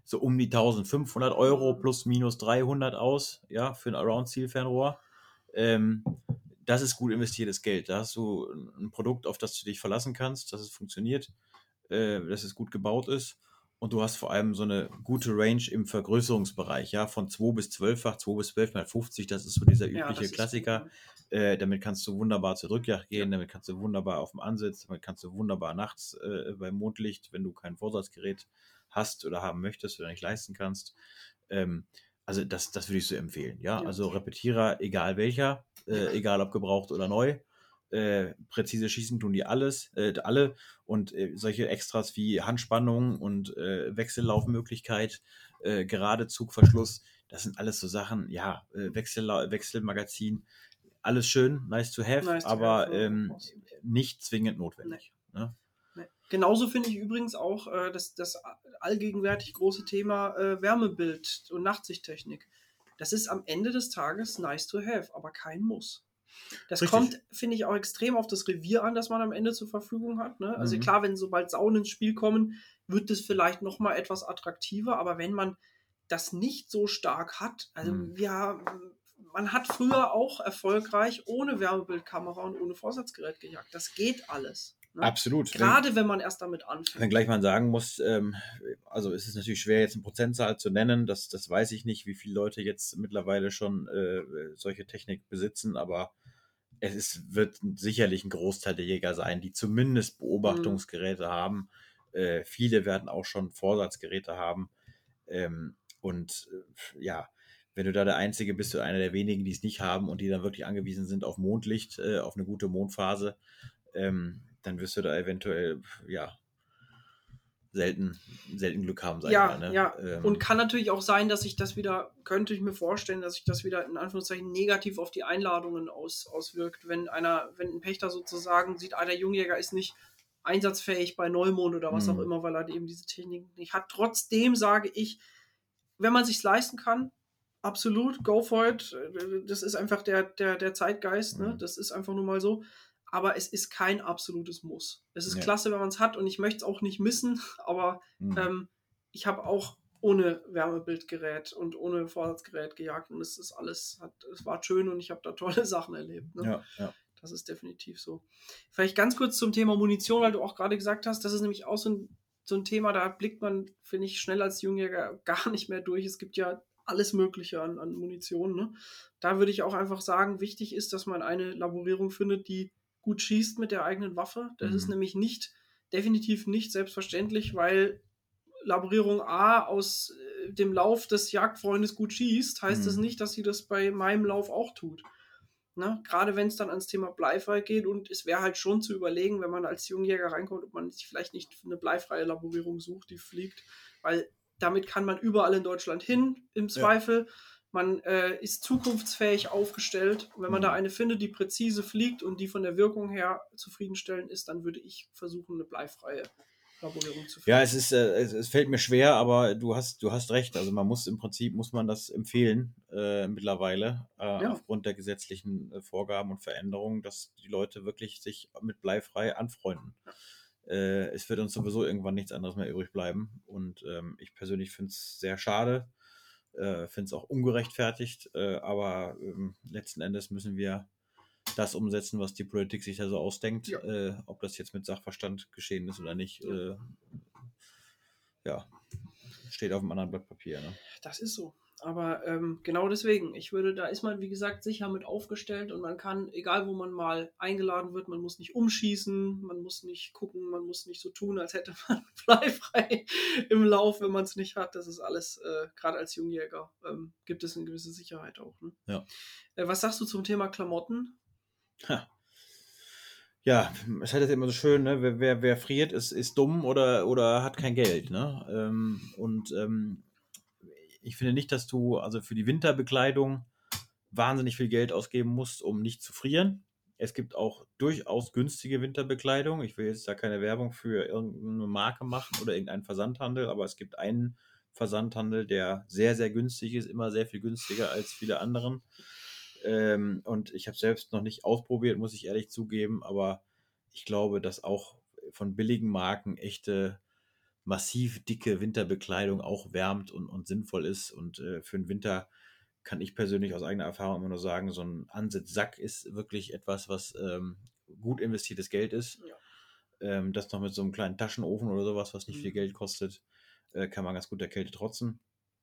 so um die 1500 Euro plus minus 300 aus, ja, für ein Around-Zielfernrohr. Ähm, das ist gut investiertes Geld. Da hast du ein Produkt, auf das du dich verlassen kannst, dass es funktioniert, äh, dass es gut gebaut ist. Und du hast vor allem so eine gute Range im Vergrößerungsbereich, ja, von 2 bis 12-fach, 2 bis 12 mal 50, das ist so dieser ja, übliche ist Klassiker. Äh, damit kannst du wunderbar zur Drückjagd gehen, damit kannst du wunderbar auf dem Ansitz, damit kannst du wunderbar nachts äh, beim Mondlicht, wenn du kein Vorsatzgerät hast oder haben möchtest oder nicht leisten kannst. Ähm, also das, das würde ich so empfehlen. Ja, Ja. also Repetierer, egal welcher, äh, egal ob gebraucht oder neu. Äh, präzise schießen tun die alles, äh, alle und äh, solche Extras wie Handspannung und äh, Wechsellaufmöglichkeit, äh, gerade Zugverschluss, das sind alles so Sachen, ja, äh, Wechsel, Wechselmagazin, alles schön, nice to have, Nice to aber have, ähm, nicht zwingend notwendig. Ne? Ne. Genauso finde ich übrigens auch äh, das, das allgegenwärtig große Thema Wärmebild und Nachtsichttechnik. Das ist am Ende des Tages nice to have, aber kein Muss. Das Richtig. kommt, finde ich, auch extrem auf das Revier an, das man am Ende zur Verfügung hat. Ne? Also Mhm. klar, wenn sobald Saunen ins Spiel kommen, wird das vielleicht noch mal etwas attraktiver, aber wenn man das nicht so stark hat, also Mhm. wir, man hat früher auch erfolgreich ohne Wärmebildkamera und ohne Vorsatzgerät gejagt. Das geht alles. Ne? Absolut. Gerade wenn man erst damit anfängt. Wenngleich man sagen muss, ähm, also es ist natürlich schwer, jetzt eine Prozentzahl zu nennen, das, das weiß ich nicht, wie viele Leute jetzt mittlerweile schon äh, solche Technik besitzen, aber es ist, wird sicherlich ein Großteil der Jäger sein, die zumindest Beobachtungsgeräte haben. Äh, viele werden auch schon Vorsatzgeräte haben. Ähm, und äh, ja, wenn du da der Einzige bist, oder einer der wenigen, die es nicht haben und die dann wirklich angewiesen sind auf Mondlicht, äh, auf eine gute Mondphase, ähm, dann wirst du da eventuell, ja, selten, selten Glück haben, sag ja, ich mal. Ne? Ja, ähm, und kann natürlich auch sein, dass sich das wieder, könnte ich mir vorstellen, dass sich das wieder in Anführungszeichen negativ auf die Einladungen aus, auswirkt, wenn einer, wenn ein Pächter sozusagen sieht, ah, der Jungjäger ist nicht einsatzfähig bei Neumond oder was auch mhm. immer, weil er eben diese Technik nicht hat. Trotzdem sage ich, wenn man sich leisten kann, absolut, go for it. Das ist einfach der, der, der Zeitgeist, ne? Mhm. Das ist einfach nur mal so aber es ist kein absolutes Muss. Es ist ja. klasse, wenn man es hat und ich möchte es auch nicht missen, aber mhm. ähm, ich habe auch ohne Wärmebildgerät und ohne Vorsatzgerät gejagt und es ist alles, hat, es war schön und ich habe da tolle Sachen erlebt. Ne? Ja, ja. Das ist definitiv so. Vielleicht ganz kurz zum Thema Munition, weil du auch gerade gesagt hast, das ist nämlich auch so ein, so ein Thema, da blickt man, finde ich, schnell als Jungjäger gar nicht mehr durch. Es gibt ja alles Mögliche an, an Munition. Ne? Da würde ich auch einfach sagen, wichtig ist, dass man eine Laborierung findet, die gut schießt mit der eigenen Waffe. Das mhm. ist nämlich nicht, definitiv nicht selbstverständlich, weil Laborierung A aus äh, dem Lauf des Jagdfreundes gut schießt, heißt mhm. das nicht, dass sie das bei meinem Lauf auch tut. Ne? Gerade wenn es dann ans Thema bleifrei geht und es wäre halt schon zu überlegen, wenn man als Jungjäger reinkommt, ob man sich vielleicht nicht eine bleifreie Laborierung sucht, die fliegt, weil damit kann man überall in Deutschland hin, im Zweifel. Ja man äh, ist zukunftsfähig aufgestellt. Und wenn man mhm. da eine findet, die präzise fliegt und die von der Wirkung her zufriedenstellend ist, dann würde ich versuchen, eine bleifreie Laborierung zu finden. Ja, es ist, äh, es, es, fällt mir schwer, aber du hast, du hast recht. Also man muss im Prinzip muss man das empfehlen äh, mittlerweile äh, ja. aufgrund der gesetzlichen äh, Vorgaben und Veränderungen, dass die Leute wirklich sich mit bleifrei anfreunden. Äh, es wird uns sowieso irgendwann nichts anderes mehr übrig bleiben. Und ähm, ich persönlich finde es sehr schade äh, Finde es auch ungerechtfertigt, äh, aber ähm, letzten Endes müssen wir das umsetzen, was die Politik sich da so ausdenkt. Ja. Äh, ob das jetzt mit Sachverstand geschehen ist oder nicht, äh, ja, steht auf einem anderen Blatt Papier. Ne? Das ist so. Aber ähm, genau deswegen, ich würde, da ist man, wie gesagt, sicher mit aufgestellt und man kann, egal wo man mal eingeladen wird, man muss nicht umschießen, man muss nicht gucken, man muss nicht so tun, als hätte man bleifrei im Lauf, wenn man es nicht hat. Das ist alles, äh, gerade als Jungjäger, ähm, gibt es eine gewisse Sicherheit auch. Ne? Ja. Äh, was sagst du zum Thema Klamotten? Ha. Ja, es hat jetzt immer so schön, ne? wer, wer, wer friert, ist, ist dumm oder, oder hat kein Geld. Ne? Ähm, und ähm, ich finde nicht, dass du also für die Winterbekleidung wahnsinnig viel Geld ausgeben musst, um nicht zu frieren. Es gibt auch durchaus günstige Winterbekleidung. Ich will jetzt da keine Werbung für irgendeine Marke machen oder irgendeinen Versandhandel, aber es gibt einen Versandhandel, der sehr, sehr günstig ist, immer sehr viel günstiger als viele anderen. Ähm, und ich habe selbst noch nicht ausprobiert, muss ich ehrlich zugeben, aber ich glaube, dass auch von billigen Marken echte massiv dicke Winterbekleidung auch wärmt und, und sinnvoll ist. Und äh, für den Winter kann ich persönlich aus eigener Erfahrung immer nur sagen, so ein Ansitzsack ist wirklich etwas, was ähm, gut investiertes Geld ist. Ja. Ähm, das noch mit so einem kleinen Taschenofen oder sowas, was nicht mhm. viel Geld kostet, äh, kann man ganz gut der Kälte trotzen.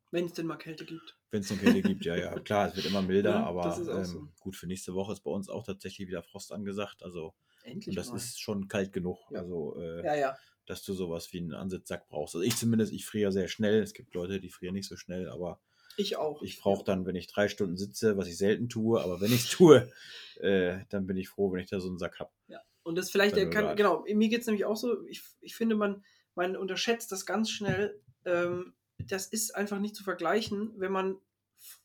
Wenn es denn mal Kälte gibt. Wenn es denn Kälte gibt, ja, ja. Klar, es wird immer milder, ja, aber ähm, so. gut, für nächste Woche ist bei uns auch tatsächlich wieder Frost angesagt. Also, Endlich und das mal. ist schon kalt genug. Ja. Also, äh, ja, ja dass du sowas wie einen Ansitzsack brauchst. Also ich zumindest, ich friere sehr schnell. Es gibt Leute, die frieren nicht so schnell, aber ich auch. Ich brauche dann, wenn ich drei Stunden sitze, was ich selten tue, aber wenn ich es tue, äh, dann bin ich froh, wenn ich da so einen Sack habe. Ja. Und das vielleicht, kann, genau, mir geht es nämlich auch so, ich, ich finde, man, man unterschätzt das ganz schnell. Ähm, das ist einfach nicht zu vergleichen, wenn man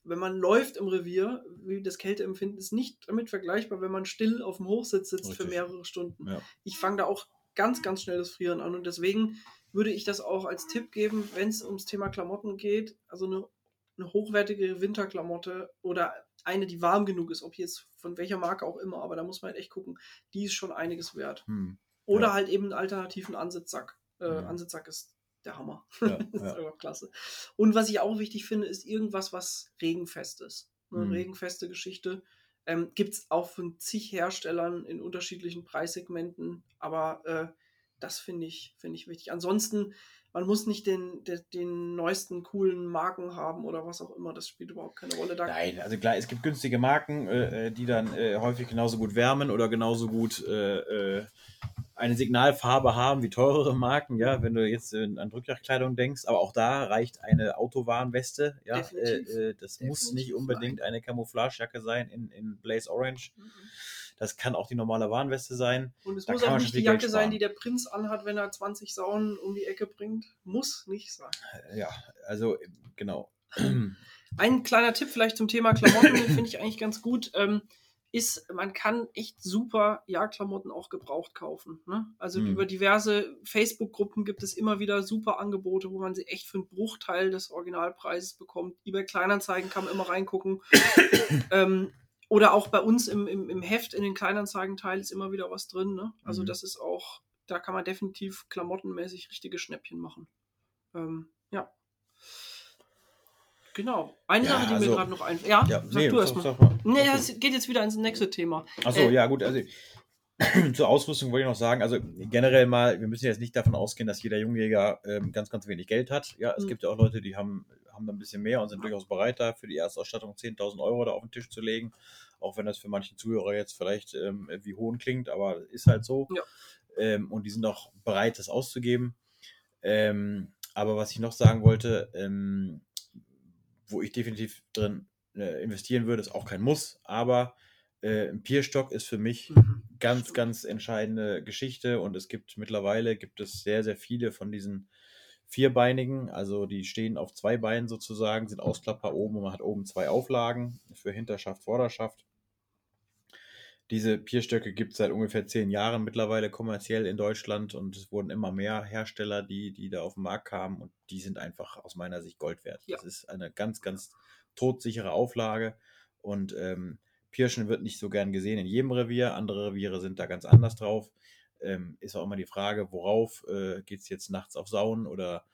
wenn man läuft im Revier, wie das Kälteempfinden ist nicht damit vergleichbar, wenn man still auf dem Hochsitz sitzt Richtig. für mehrere Stunden. Ja. Ich fange da auch ganz, ganz schnell das Frieren an. Und deswegen würde ich das auch als Tipp geben, wenn es ums Thema Klamotten geht. Also eine, eine hochwertige Winterklamotte oder eine, die warm genug ist, ob jetzt von welcher Marke auch immer, aber da muss man halt echt gucken, die ist schon einiges wert. Hm. Oder ja. halt eben einen alternativen Ansitzsack. Äh, hm. Ansitzsack ist der Hammer. Ja, das ist einfach klasse. Und was ich auch wichtig finde, ist irgendwas, was regenfest ist. Eine hm. regenfeste Geschichte. Ähm, Gibt es auch von zig Herstellern in unterschiedlichen Preissegmenten, aber äh, das finde ich, find ich wichtig. Ansonsten, man muss nicht den, den, den, neuesten coolen Marken haben oder was auch immer, das spielt überhaupt keine Rolle. Da Nein, also klar, es gibt günstige Marken, äh, äh die dann äh, häufig genauso gut wärmen oder genauso gut äh, äh, eine Signalfarbe haben wie teurere Marken, ja, wenn du jetzt äh, an Drückjagdkleidung denkst, aber auch da reicht eine Autowarnweste, ja, äh, Definitiv. äh, das muss Definitiv nicht unbedingt eine Camouflagejacke sein in, in Blaze Orange. Mhm. Das kann auch die normale Warnweste sein. Und es Da muss auch nicht die Jacke sein, die der Prinz anhat, wenn er 20 Saunen um die Ecke bringt. Muss nicht sein. Ja, also äh, genau. Ein kleiner Tipp vielleicht zum Thema Klamotten, den finde ich eigentlich ganz gut, ähm, ist, man kann echt super Jagdklamotten auch gebraucht kaufen. Ne? Also Hm. über diverse Facebook-Gruppen gibt es immer wieder super Angebote, wo man sie echt für einen Bruchteil des Originalpreises bekommt. eBay Kleinanzeigen kann man immer reingucken. ähm, oder auch bei uns im, im, im Heft in den Kleinanzeigenteil ist immer wieder was drin. Ne? Also Mhm. das ist auch, da kann man definitiv klamottenmäßig richtige Schnäppchen machen. Ähm. Genau. Eine Ja, Sache, die also- mir gerade noch einfällt. Ja, Ja, sag nee, du sag- erstmal. sag mal. Nee, das geht jetzt wieder ins nächste Thema. Achso, Äh, ja, gut. Also zur Ausrüstung wollte ich noch sagen, also generell mal, wir müssen jetzt nicht davon ausgehen, dass jeder Jungjäger ähm, ganz, ganz wenig Geld hat. Ja, es Mhm. gibt ja auch Leute, die haben, haben da ein bisschen mehr und sind durchaus bereit, da für die Erstausstattung 10.000 Euro da auf den Tisch zu legen. Auch wenn das für manchen Zuhörer jetzt vielleicht ähm, wie hohn klingt, aber ist halt so. Ja. Ähm, und die sind auch bereit, das auszugeben. Ähm, aber was ich noch sagen wollte, ähm, wo ich definitiv drin äh, investieren würde, ist auch kein Muss, aber äh, ein Pierstock ist für mich Mhm. ganz, ganz entscheidende Geschichte. Und es gibt mittlerweile gibt es sehr, sehr viele von diesen vierbeinigen, also die stehen auf zwei Beinen sozusagen, sind ausklappbar oben und man hat oben zwei Auflagen für Hinterschaft, Vorderschaft. Diese Pierstöcke gibt es seit ungefähr zehn Jahren mittlerweile kommerziell in Deutschland und es wurden immer mehr Hersteller, die, die da auf den Markt kamen und die sind einfach aus meiner Sicht Gold wert. Ja. Das ist eine ganz, ganz todsichere Auflage und ähm, Pirschen wird nicht so gern gesehen in jedem Revier. Andere Reviere sind da ganz anders drauf. Ähm, ist auch immer die Frage, worauf äh, geht es jetzt nachts auf Sauen oder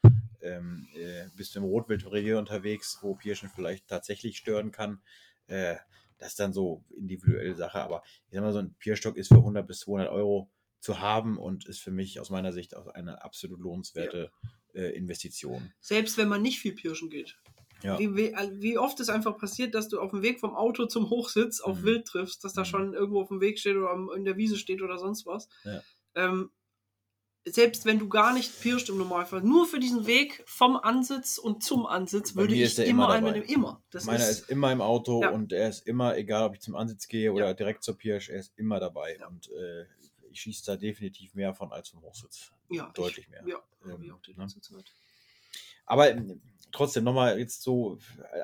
ähm, äh, bist du im Rotwildrevier unterwegs, wo Pirschen vielleicht tatsächlich stören kann. Äh, das ist dann so individuelle Sache, aber ich sag mal, so ein Pierstock ist für 100 bis 200 Euro zu haben und ist für mich aus meiner Sicht auch eine absolut lohnenswerte äh, Investition. Selbst wenn man nicht viel pirschen geht. Ja. Wie, wie, wie oft ist einfach passiert, dass du auf dem Weg vom Auto zum Hochsitz auf Mhm. Wild triffst, dass da Mhm. schon irgendwo auf dem Weg steht oder in der Wiese steht oder sonst was. Ja. Ähm, selbst wenn du gar nicht pirscht im Normalfall, nur für diesen Weg vom Ansitz und zum Ansitz Bei würde ich immer immer einen dabei. nehmen. Immer. Das Meiner ist, ist immer im Auto Ja. und er ist immer, egal ob ich zum Ansitz gehe oder Ja. direkt zur Pirsch, er ist immer dabei. Ja. Und äh, ich schieße da definitiv mehr von als vom Hochsitz. ja, deutlich ich, mehr. Ja, Ähm, ich auch die ne? Aber trotzdem nochmal jetzt so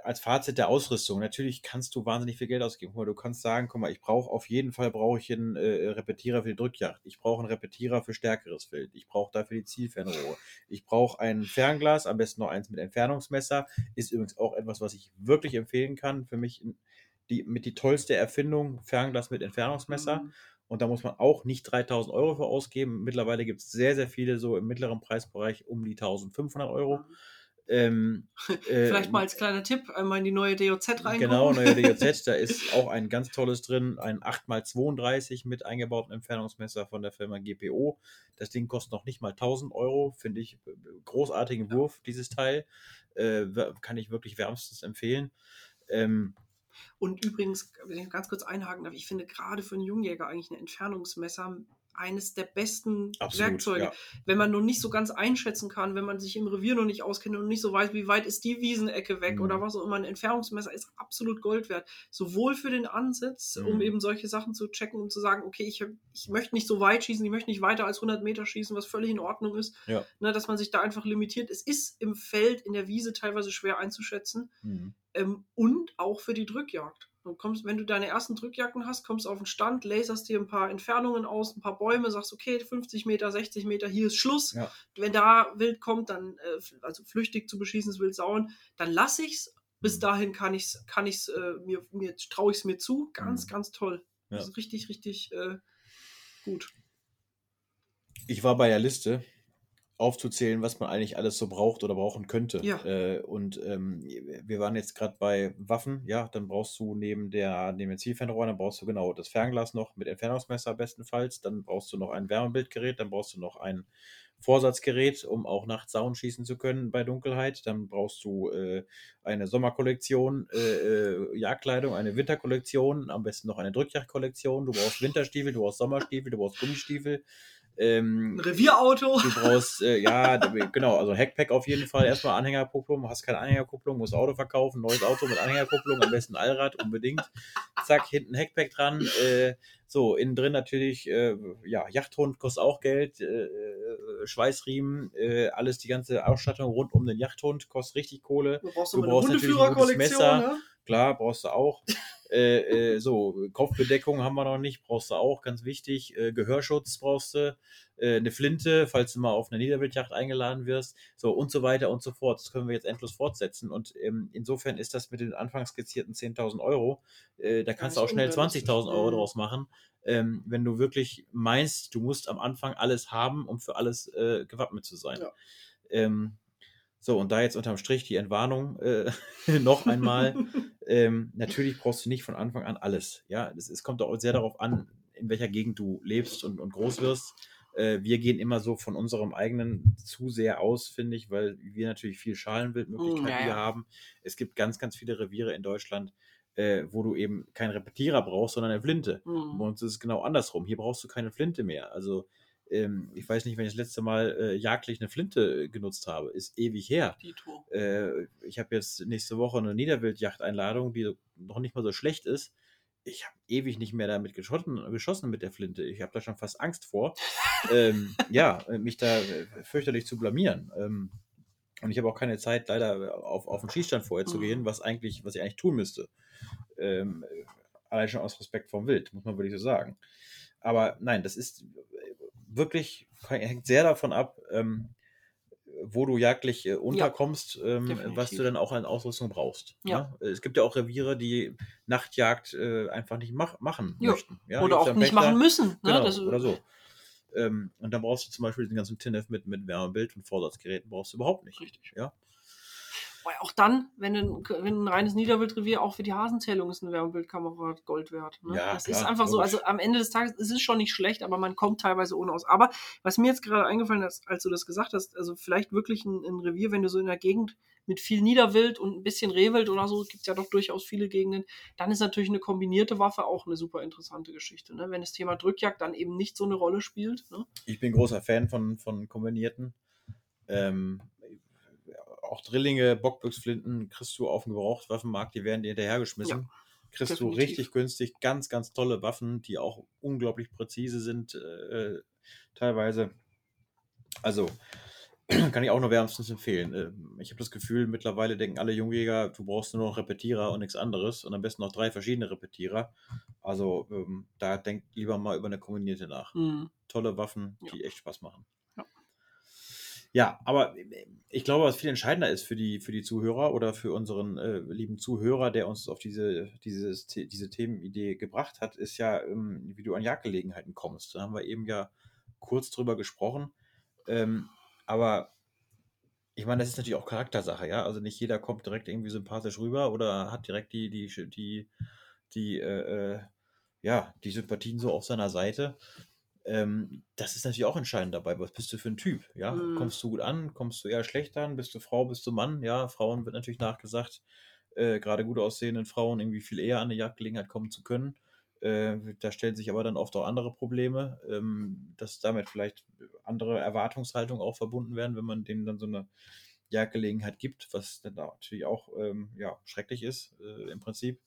als Fazit der Ausrüstung. Natürlich kannst du wahnsinnig viel Geld ausgeben. Guck mal, du kannst sagen, guck mal, ich brauche auf jeden Fall brauche ich einen äh, Repetierer für die Drückjagd. Ich brauche einen Repetierer für stärkeres Wild. Ich brauche dafür die Zielfernrohre. Ich brauche ein Fernglas, am besten noch eins mit Entfernungsmesser. Ist übrigens auch etwas, was ich wirklich empfehlen kann. Für mich die, mit die tollste Erfindung, Fernglas mit Entfernungsmesser. Mhm. Und da muss man auch nicht 3000 Euro für ausgeben. Mittlerweile gibt es sehr, sehr viele so im mittleren Preisbereich um die 1500 Euro. Ähm, äh, Vielleicht mal als kleiner Tipp einmal in die neue DOZ reingucken. Genau, neue DJZ, da ist auch ein ganz tolles drin, ein 8x32 mit eingebautem Entfernungsmesser von der Firma GPO. Das Ding kostet noch nicht mal 1000 Euro, finde ich äh, großartigen Wurf, dieses Teil. Äh, kann ich wirklich wärmstens empfehlen. Ähm, Und übrigens, wenn ich ganz kurz einhaken darf, ich finde gerade für einen Jungjäger eigentlich ein Entfernungsmesser eines der besten Absolut, Werkzeuge. ja. Wenn man noch nicht so ganz einschätzen kann, wenn man sich im Revier noch nicht auskennt und nicht so weiß, wie weit ist die Wiesenecke weg Mhm. oder was auch immer, ein Entfernungsmesser ist absolut Gold wert. Sowohl für den Ansitz, um Mhm. eben solche Sachen zu checken, um zu sagen, okay, ich, ich möchte nicht so weit schießen, ich möchte nicht weiter als 100 Meter schießen, was völlig in Ordnung ist, Ja. ne, dass man sich da einfach limitiert. Es ist im Feld, in der Wiese teilweise schwer einzuschätzen mhm. ähm, und auch für die Drückjagd. Du kommst, wenn du deine ersten Drückjagden hast, kommst auf den Stand, laserst dir ein paar Entfernungen aus, ein paar Bäume, sagst, okay, 50 Meter, 60 Meter, hier ist Schluss. Ja. Wenn da Wild kommt, dann, äh, also flüchtig zu beschießendes Wild sauen, dann lass ich's. Bis Mhm. dahin kann ich's, kann ich's, äh, mir, mir traue ich's mir zu. Ganz, Mhm. ganz toll. Ja. Das ist richtig, richtig äh, gut. Ich war bei der Liste aufzuzählen, was man eigentlich alles so braucht oder brauchen könnte. Ja. Äh, und ähm, wir waren jetzt gerade bei Waffen, ja, dann brauchst du neben der, neben der Zielfernrohr, dann brauchst du genau das Fernglas noch mit Entfernungsmesser bestenfalls, dann brauchst du noch ein Wärmebildgerät, dann brauchst du noch ein Vorsatzgerät, um auch nachts Sauen schießen zu können bei Dunkelheit. Dann brauchst du äh, eine Sommerkollektion, äh, äh, Jagdkleidung, eine Winterkollektion, am besten noch eine Drückjagdkollektion. Du brauchst Winterstiefel, du brauchst Sommerstiefel, du brauchst Gummistiefel. Ähm, Revierauto. Du brauchst, äh, ja, genau, also Hackpack auf jeden Fall. Erstmal Anhängerkupplung. Hast keine Anhängerkupplung, musst Auto verkaufen. Neues Auto mit Anhängerkupplung, am besten Allrad, unbedingt. Zack, hinten Hackpack dran. Äh, so, innen drin natürlich, äh, ja, Yachthund kostet auch Geld. Äh, äh Schweißriemen, äh, alles, die ganze Ausstattung rund um den Yachthund kostet richtig Kohle. Du brauchst, Du brauchst natürlich ein gutes Messer. ne? Klar, brauchst du auch. äh, äh, so, Kopfbedeckung haben wir noch nicht, brauchst du auch, ganz wichtig. Äh, Gehörschutz brauchst du. Äh, eine Flinte, falls du mal auf eine Niederwildjacht eingeladen wirst. So, und so weiter und so fort. Das können wir jetzt endlos fortsetzen. Und ähm, insofern ist das mit den anfangs skizzierten 10.000 Euro, äh, da kannst du auch schnell unrealistisch. 20.000 Euro Mhm. draus machen. Ähm, wenn du wirklich meinst, du musst am Anfang alles haben, um für alles äh, gewappnet zu sein. Ja. Ähm, so, und da jetzt unterm Strich die Entwarnung äh, noch einmal. ähm, natürlich brauchst du nicht von Anfang an alles. Ja, es, es kommt auch sehr darauf an, in welcher Gegend du lebst und, und groß wirst. Äh, wir gehen immer so von unserem eigenen zu sehr aus, finde ich, weil wir natürlich viel Schalenwildmöglichkeiten Mm, ja, hier ja. haben. Es gibt ganz, ganz viele Reviere in Deutschland, äh, wo du eben keinen Repetierer brauchst, sondern eine Flinte. Mhm. Bei uns ist es genau andersrum. Hier brauchst du keine Flinte mehr. Also ähm, ich weiß nicht, wenn ich das letzte Mal äh, jagdlich eine Flinte äh, genutzt habe. Ist ewig her. Äh, ich habe jetzt nächste Woche eine Niederwildjachteinladung, die noch nicht mal so schlecht ist. Ich habe ewig nicht mehr damit geschossen, geschossen mit der Flinte. Ich habe da schon fast Angst vor, ähm, ja, äh, mich da äh, fürchterlich zu blamieren. Ähm, und ich habe auch keine Zeit, leider auf, auf den Schießstand vorher zu Mhm. gehen, was eigentlich, was ich eigentlich tun müsste. Ähm, äh, allein schon aus Respekt vom Wild, muss man wirklich so sagen. Aber nein, das ist wirklich, hängt sehr davon ab, ähm, wo du jagdlich äh, unterkommst, ähm, definitiv. was du dann auch an Ausrüstung brauchst. Ja. Ne? Es gibt ja auch Reviere, die Nachtjagd äh, einfach nicht mach machen Ja. möchten. Ja, Oder auch nicht Wächter- machen müssen. Ne? Genau, das, oder so. Ähm, und dann brauchst du zum Beispiel den ganzen TINF mit, mit Wärmebild und Vorsatzgeräten brauchst du überhaupt nicht. Richtig. Ja. Weil auch dann, wenn ein, wenn ein reines Niederwildrevier auch für die Hasenzählung ist eine Wärmebildkamera Gold wert. Ne? Ja, das klar, ist einfach so. Also am Ende des Tages es ist schon nicht schlecht, aber man kommt teilweise ohne aus. Aber was mir jetzt gerade eingefallen ist, als du das gesagt hast, also vielleicht wirklich ein, ein Revier, wenn du so in der Gegend mit viel Niederwild und ein bisschen Rehwild oder so, gibt es ja doch durchaus viele Gegenden, dann ist natürlich eine kombinierte Waffe auch eine super interessante Geschichte. Ne? Wenn das Thema Drückjagd dann eben nicht so eine Rolle spielt. Ne? Ich bin großer Fan von, von kombinierten. Ähm, auch Drillinge, Bockbüchsflinten kriegst du auf dem Gebrauchtwaffenmarkt, die werden dir hinterhergeschmissen. kriegst du definitiv. richtig günstig ganz, ganz tolle Waffen, die auch unglaublich präzise sind, äh, teilweise. Also, kann ich auch nur wärmstens empfehlen. Ähm, Ich habe das Gefühl, mittlerweile denken alle Jungjäger, du brauchst nur noch Repetierer und nichts anderes und am besten noch drei verschiedene Repetierer. Also, ähm, da denkt lieber mal über eine kombinierte nach. Hm. Tolle Waffen, Ja. die echt Spaß machen. Ja. Aber ich glaube, was viel entscheidender ist für die, für die Zuhörer oder für unseren äh, lieben Zuhörer, der uns auf diese, dieses, diese Themenidee gebracht hat, ist ja, ähm, wie du an Jagdgelegenheiten kommst. Da haben wir eben ja kurz drüber gesprochen. Ähm, aber ich meine, das ist natürlich auch Charaktersache, ja. Also nicht jeder kommt direkt irgendwie sympathisch rüber oder hat direkt die, die, die, die, äh, äh, ja, die Sympathien so auf seiner Seite. Ähm, das ist natürlich auch entscheidend dabei. Was bist du für ein Typ? Ja, Mhm. kommst du gut an? Kommst du eher schlecht an? Bist du Frau? Bist du Mann? Ja, Frauen wird natürlich nachgesagt, äh, gerade gut aussehenden Frauen irgendwie viel eher an eine Jagdgelegenheit kommen zu können. Äh, da stellen sich aber dann oft auch andere Probleme, ähm, dass damit vielleicht andere Erwartungshaltungen auch verbunden werden, wenn man denen dann so eine Jagdgelegenheit gibt, was dann natürlich auch ähm, ja, schrecklich ist äh, im Prinzip.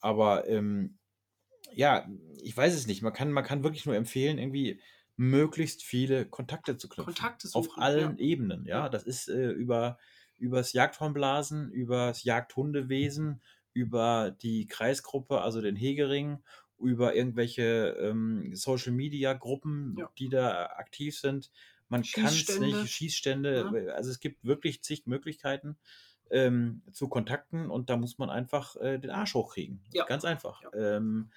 Aber ähm, ja, ich weiß es nicht. Man kann, man kann wirklich nur empfehlen, irgendwie möglichst viele Kontakte zu knüpfen. Kontakte Auf suchen, allen ja. Ebenen, ja. Das ist äh, über übers Jagdhornblasen, übers Jagdhundewesen, über die Kreisgruppe, also den Hegering, über irgendwelche ähm, Social Media Gruppen, Ja. die da aktiv sind. Man kann es nicht, Schießstände, also es gibt wirklich zig Möglichkeiten ähm, zu Kontakten und da muss man einfach äh, den Arsch hochkriegen. Ja. Ganz einfach. Ja. Ähm,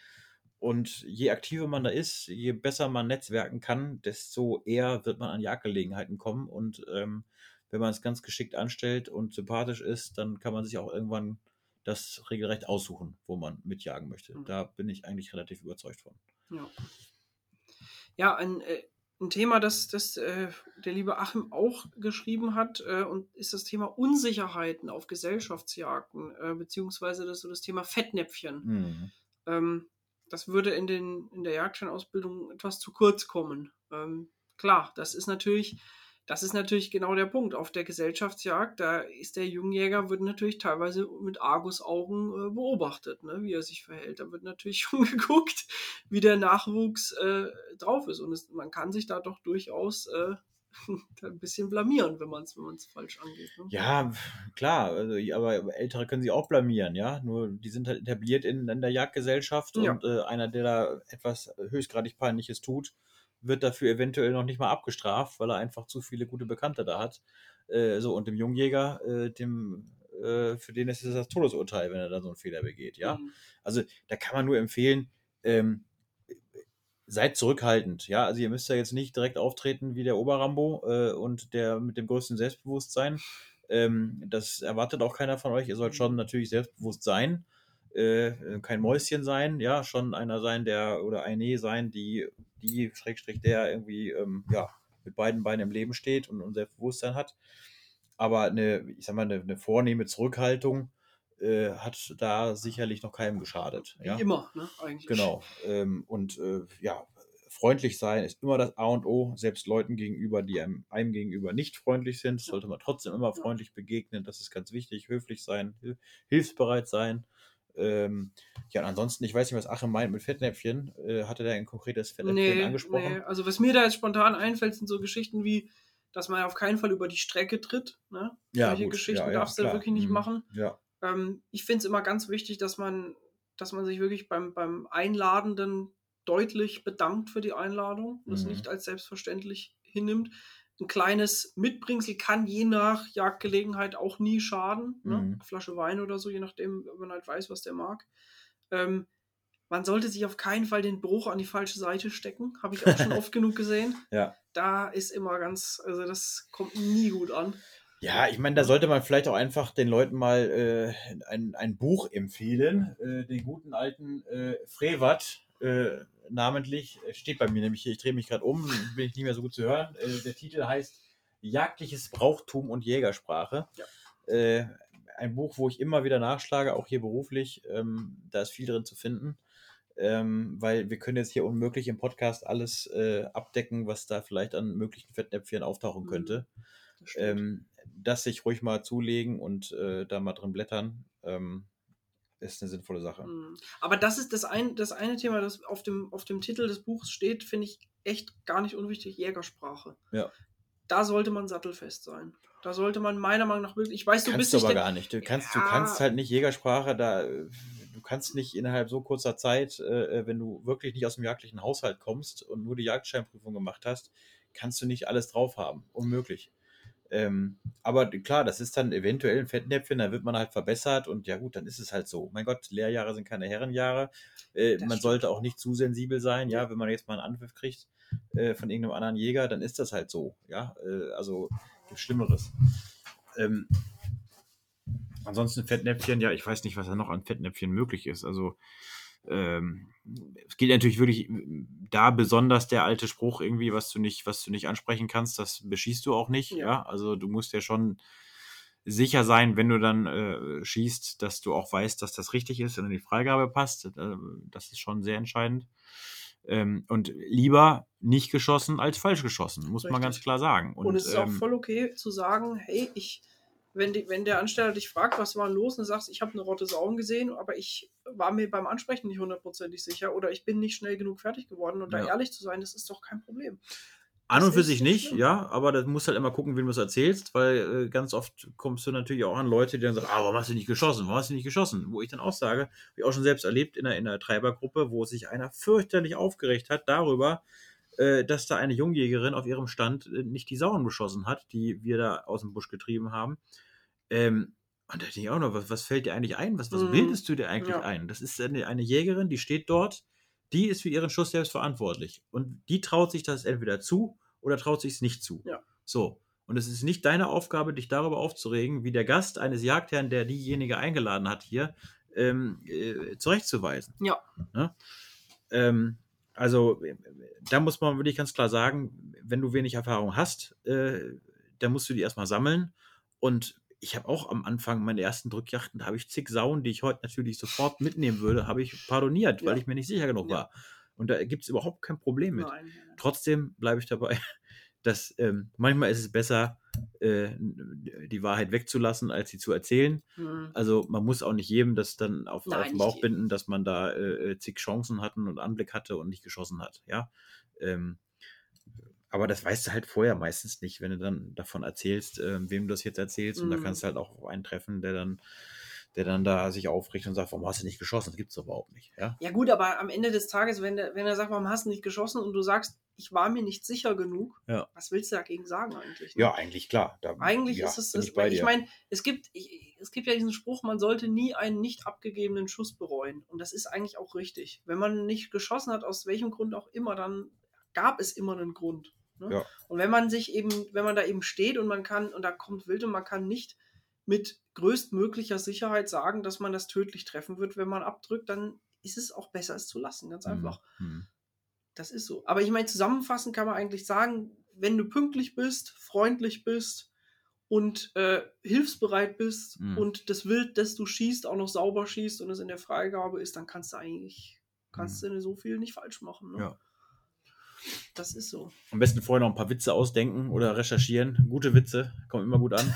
und je aktiver man da ist, je besser man netzwerken kann, desto eher wird man an Jagdgelegenheiten kommen. Und ähm, wenn man es ganz geschickt anstellt und sympathisch ist, dann kann man sich auch irgendwann das regelrecht aussuchen, wo man mitjagen möchte. Mhm. Da bin ich eigentlich relativ überzeugt von. Ja, ja ein, äh, ein Thema, das, das äh, der liebe Achim auch geschrieben hat, äh, und ist das Thema Unsicherheiten auf Gesellschaftsjagden, äh, beziehungsweise das, so das Thema Fettnäpfchen. Mhm. Ähm, das würde in, den, in der Jagdscheinausbildung etwas zu kurz kommen. Ähm, klar, das ist natürlich, das ist natürlich genau der Punkt. Auf der Gesellschaftsjagd, da ist der Jungjäger, wird natürlich teilweise mit Argusaugen äh, beobachtet, ne, wie er sich verhält. Da wird natürlich schon geguckt, wie der Nachwuchs äh, drauf ist. Und es, man kann sich da doch durchaus äh, ein bisschen blamieren, wenn man es wenn falsch angeht. Ne? Ja, klar, also, aber Ältere können sie auch blamieren, ja. Nur die sind halt etabliert in, in der Jagdgesellschaft ja. und äh, einer, der da etwas höchstgradig Peinliches tut, wird dafür eventuell noch nicht mal abgestraft, weil er einfach zu viele gute Bekannte da hat. Äh, so, und dem Jungjäger, äh, dem, äh, für den ist es das Todesurteil, wenn er da so einen Fehler begeht, ja. Mhm. Also da kann man nur empfehlen, ähm, seid zurückhaltend. Ja, also ihr müsst ja jetzt nicht direkt auftreten wie der Oberrambo äh, und der mit dem größten Selbstbewusstsein. Ähm, das erwartet auch keiner von euch. Ihr sollt schon natürlich selbstbewusst sein, äh, kein Mäuschen sein, ja, schon einer sein, der oder eine sein, die, die Schrägstrich, der irgendwie ähm, ja, mit beiden Beinen im Leben steht und, und Selbstbewusstsein hat. Aber eine, ich sag mal, eine, eine vornehme Zurückhaltung äh, hat da sicherlich noch keinem geschadet. Wie ja? immer, ne? Eigentlich. Genau. Ähm, und äh, ja, freundlich sein ist immer das A und O, selbst Leuten gegenüber, die einem, einem gegenüber nicht freundlich sind, sollte man trotzdem immer freundlich begegnen. Das ist ganz wichtig. Höflich sein, hilfsbereit sein. Ähm, ja, ansonsten, ich weiß nicht, was Achim meint mit Fettnäpfchen. Äh, hatte der ein konkretes Fettnäpfchen nee, angesprochen? Nee. Also, was mir da jetzt spontan einfällt, sind so Geschichten wie, dass man auf keinen Fall über die Strecke tritt. Ne? Ja, Solche gut. Geschichten ja, ja, darfst du wirklich nicht mhm. machen. Ja. Ähm, ich finde es immer ganz wichtig, dass man, dass man sich wirklich beim, beim Einladenden deutlich bedankt für die Einladung und es mhm. nicht als selbstverständlich hinnimmt. Ein kleines Mitbringsel kann je nach Jagdgelegenheit auch nie schaden. Ne? Mhm. Eine Flasche Wein oder so, je nachdem, wenn man halt weiß, was der mag. Ähm, man sollte sich auf keinen Fall den Bruch an die falsche Seite stecken. Habe ich auch schon oft genug gesehen. Ja. Da ist immer ganz, also das kommt nie gut an. Ja, ich meine, da sollte man vielleicht auch einfach den Leuten mal äh, ein, ein Buch empfehlen. Äh, den guten alten äh, Frevert, äh, namentlich, steht bei mir nämlich hier, ich drehe mich gerade um, bin ich nicht mehr so gut zu hören. Äh, der Titel heißt Jagdliches Brauchtum und Jägersprache. Ja. Äh, ein Buch, wo ich immer wieder nachschlage, auch hier beruflich. Ähm, da ist viel drin zu finden. Ähm, weil wir können jetzt hier unmöglich im Podcast alles äh, abdecken, was da vielleicht an möglichen Fettnäpfchen auftauchen mhm. könnte. Das ähm, das sich ruhig mal zulegen und äh, da mal drin blättern, ähm, ist eine sinnvolle Sache. Mhm. Aber das ist das, ein, das eine Thema, das auf dem, auf dem Titel des Buchs steht, finde ich echt gar nicht unwichtig, Jägersprache. Ja. Da sollte man sattelfest sein. Da sollte man meiner Meinung nach wirklich, ich weiß, du kannst bist du aber gar nicht. Du kannst, ja. du kannst halt nicht Jägersprache da, du kannst nicht innerhalb so kurzer Zeit, äh, äh, wenn du wirklich nicht aus dem jagdlichen Haushalt kommst und nur die Jagdscheinprüfung gemacht hast, kannst du nicht alles drauf haben. Unmöglich. Ähm, aber klar, das ist dann eventuell ein Fettnäpfchen, da wird man halt verbessert und ja gut, dann ist es halt so. Mein Gott, Lehrjahre sind keine Herrenjahre. Äh, man sollte auch nicht zu sensibel sein, ja, wenn man jetzt mal einen Anpfiff kriegt äh, von irgendeinem anderen Jäger, dann ist das halt so, ja. Äh, also gibt Schlimmeres. Ähm, ansonsten Fettnäpfchen, ja, ich weiß nicht, was da noch an Fettnäpfchen möglich ist. Also ähm, es gilt natürlich wirklich da besonders der alte Spruch irgendwie, was du nicht, was du nicht ansprechen kannst, das beschießt du auch nicht. Ja, ja? also du musst ja schon sicher sein, wenn du dann äh, schießt, dass du auch weißt, dass das richtig ist und in die Freigabe passt. Äh, das ist schon sehr entscheidend. Ähm, und lieber nicht geschossen als falsch geschossen, muss richtig. man ganz klar sagen. Und, und es ist ähm, auch voll okay zu sagen, hey, ich wenn, die, wenn der Ansteller dich fragt, was war los, und du sagst, ich habe eine rote Sauen gesehen, aber ich war mir beim Ansprechen nicht hundertprozentig sicher oder ich bin nicht schnell genug fertig geworden und ja. da ehrlich zu sein, das ist doch kein Problem. An und für sich nicht, schlimm. ja, aber du musst halt immer gucken, wem du es erzählst, weil äh, ganz oft kommst du natürlich auch an Leute, die dann sagen, ah, warum hast du nicht geschossen, warum hast du nicht geschossen? Wo ich dann auch sage, habe ich auch schon selbst erlebt in einer, in einer Treibergruppe, wo sich einer fürchterlich aufgeregt hat darüber, dass da eine Jungjägerin auf ihrem Stand äh, nicht die Sauen beschossen hat, die wir da aus dem Busch getrieben haben. Ähm, und da denke ich auch noch, was, was fällt dir eigentlich ein? Was, was mhm. bildest du dir eigentlich ja. ein? Das ist eine, eine Jägerin, die steht dort, die ist für ihren Schuss selbst verantwortlich. Und die traut sich das entweder zu oder traut sich es nicht zu. Ja. So. Und es ist nicht deine Aufgabe, dich darüber aufzuregen, wie der Gast eines Jagdherrn, der diejenige eingeladen hat, hier ähm, äh, zurechtzuweisen. Ja. Ne? Ähm, also da muss man wirklich ganz klar sagen, wenn du wenig Erfahrung hast, äh, dann musst du die erstmal sammeln. Und ich habe auch am Anfang meine ersten Drückjachten, da habe ich zig Sauen, die ich heute natürlich sofort mitnehmen würde, habe ich pardoniert, weil Ja. ich mir nicht sicher genug Ja. war. Und da gibt es überhaupt kein Problem mit. Nein. Trotzdem bleibe ich dabei, dass ähm, manchmal ist es besser, äh, die Wahrheit wegzulassen, als sie zu erzählen. Hm. Also man muss auch nicht jedem das dann auf, Nein, auf den Bauch binden, dass man da äh, zig Chancen hatten und Anblick hatte und nicht geschossen hat. Ja. Ähm, aber das weißt du halt vorher meistens nicht, wenn du dann davon erzählst, ähm, wem du das jetzt erzählst. Und da Mhm. kannst du halt auch einen treffen, der dann, der dann da sich aufrichtet und sagt, warum hast du nicht geschossen? Das gibt es überhaupt nicht. Ja. Ja gut, aber am Ende des Tages, wenn, der, wenn er sagt, warum hast du nicht geschossen und du sagst, ich war mir nicht sicher genug, Ja. was willst du dagegen sagen eigentlich? ne? Ja, eigentlich klar. Da, Eigentlich ja, ist es das, ich ich meine, es gibt, ich, es gibt ja diesen Spruch, man sollte nie einen nicht abgegebenen Schuss bereuen. Und das ist eigentlich auch richtig. Wenn man nicht geschossen hat, aus welchem Grund auch immer, dann gab es immer einen Grund. Ne? Ja. Und wenn man sich eben, wenn man da eben steht und man kann, und da kommt wild und man kann nicht mit größtmöglicher Sicherheit sagen, dass man das tödlich treffen wird, wenn man abdrückt, dann ist es auch besser, es zu lassen. Ganz Mhm. einfach. Mhm. Das ist so. Aber ich meine, zusammenfassend kann man eigentlich sagen, wenn du pünktlich bist, freundlich bist und äh, hilfsbereit bist Mhm. und das Wild, das du schießt, auch noch sauber schießt und es in der Freigabe ist, dann kannst du eigentlich, kannst du so viel nicht falsch machen. Ne? Mhm. Ja. Das ist so. Am besten vorher noch ein paar Witze ausdenken oder recherchieren. Gute Witze, kommen immer gut an.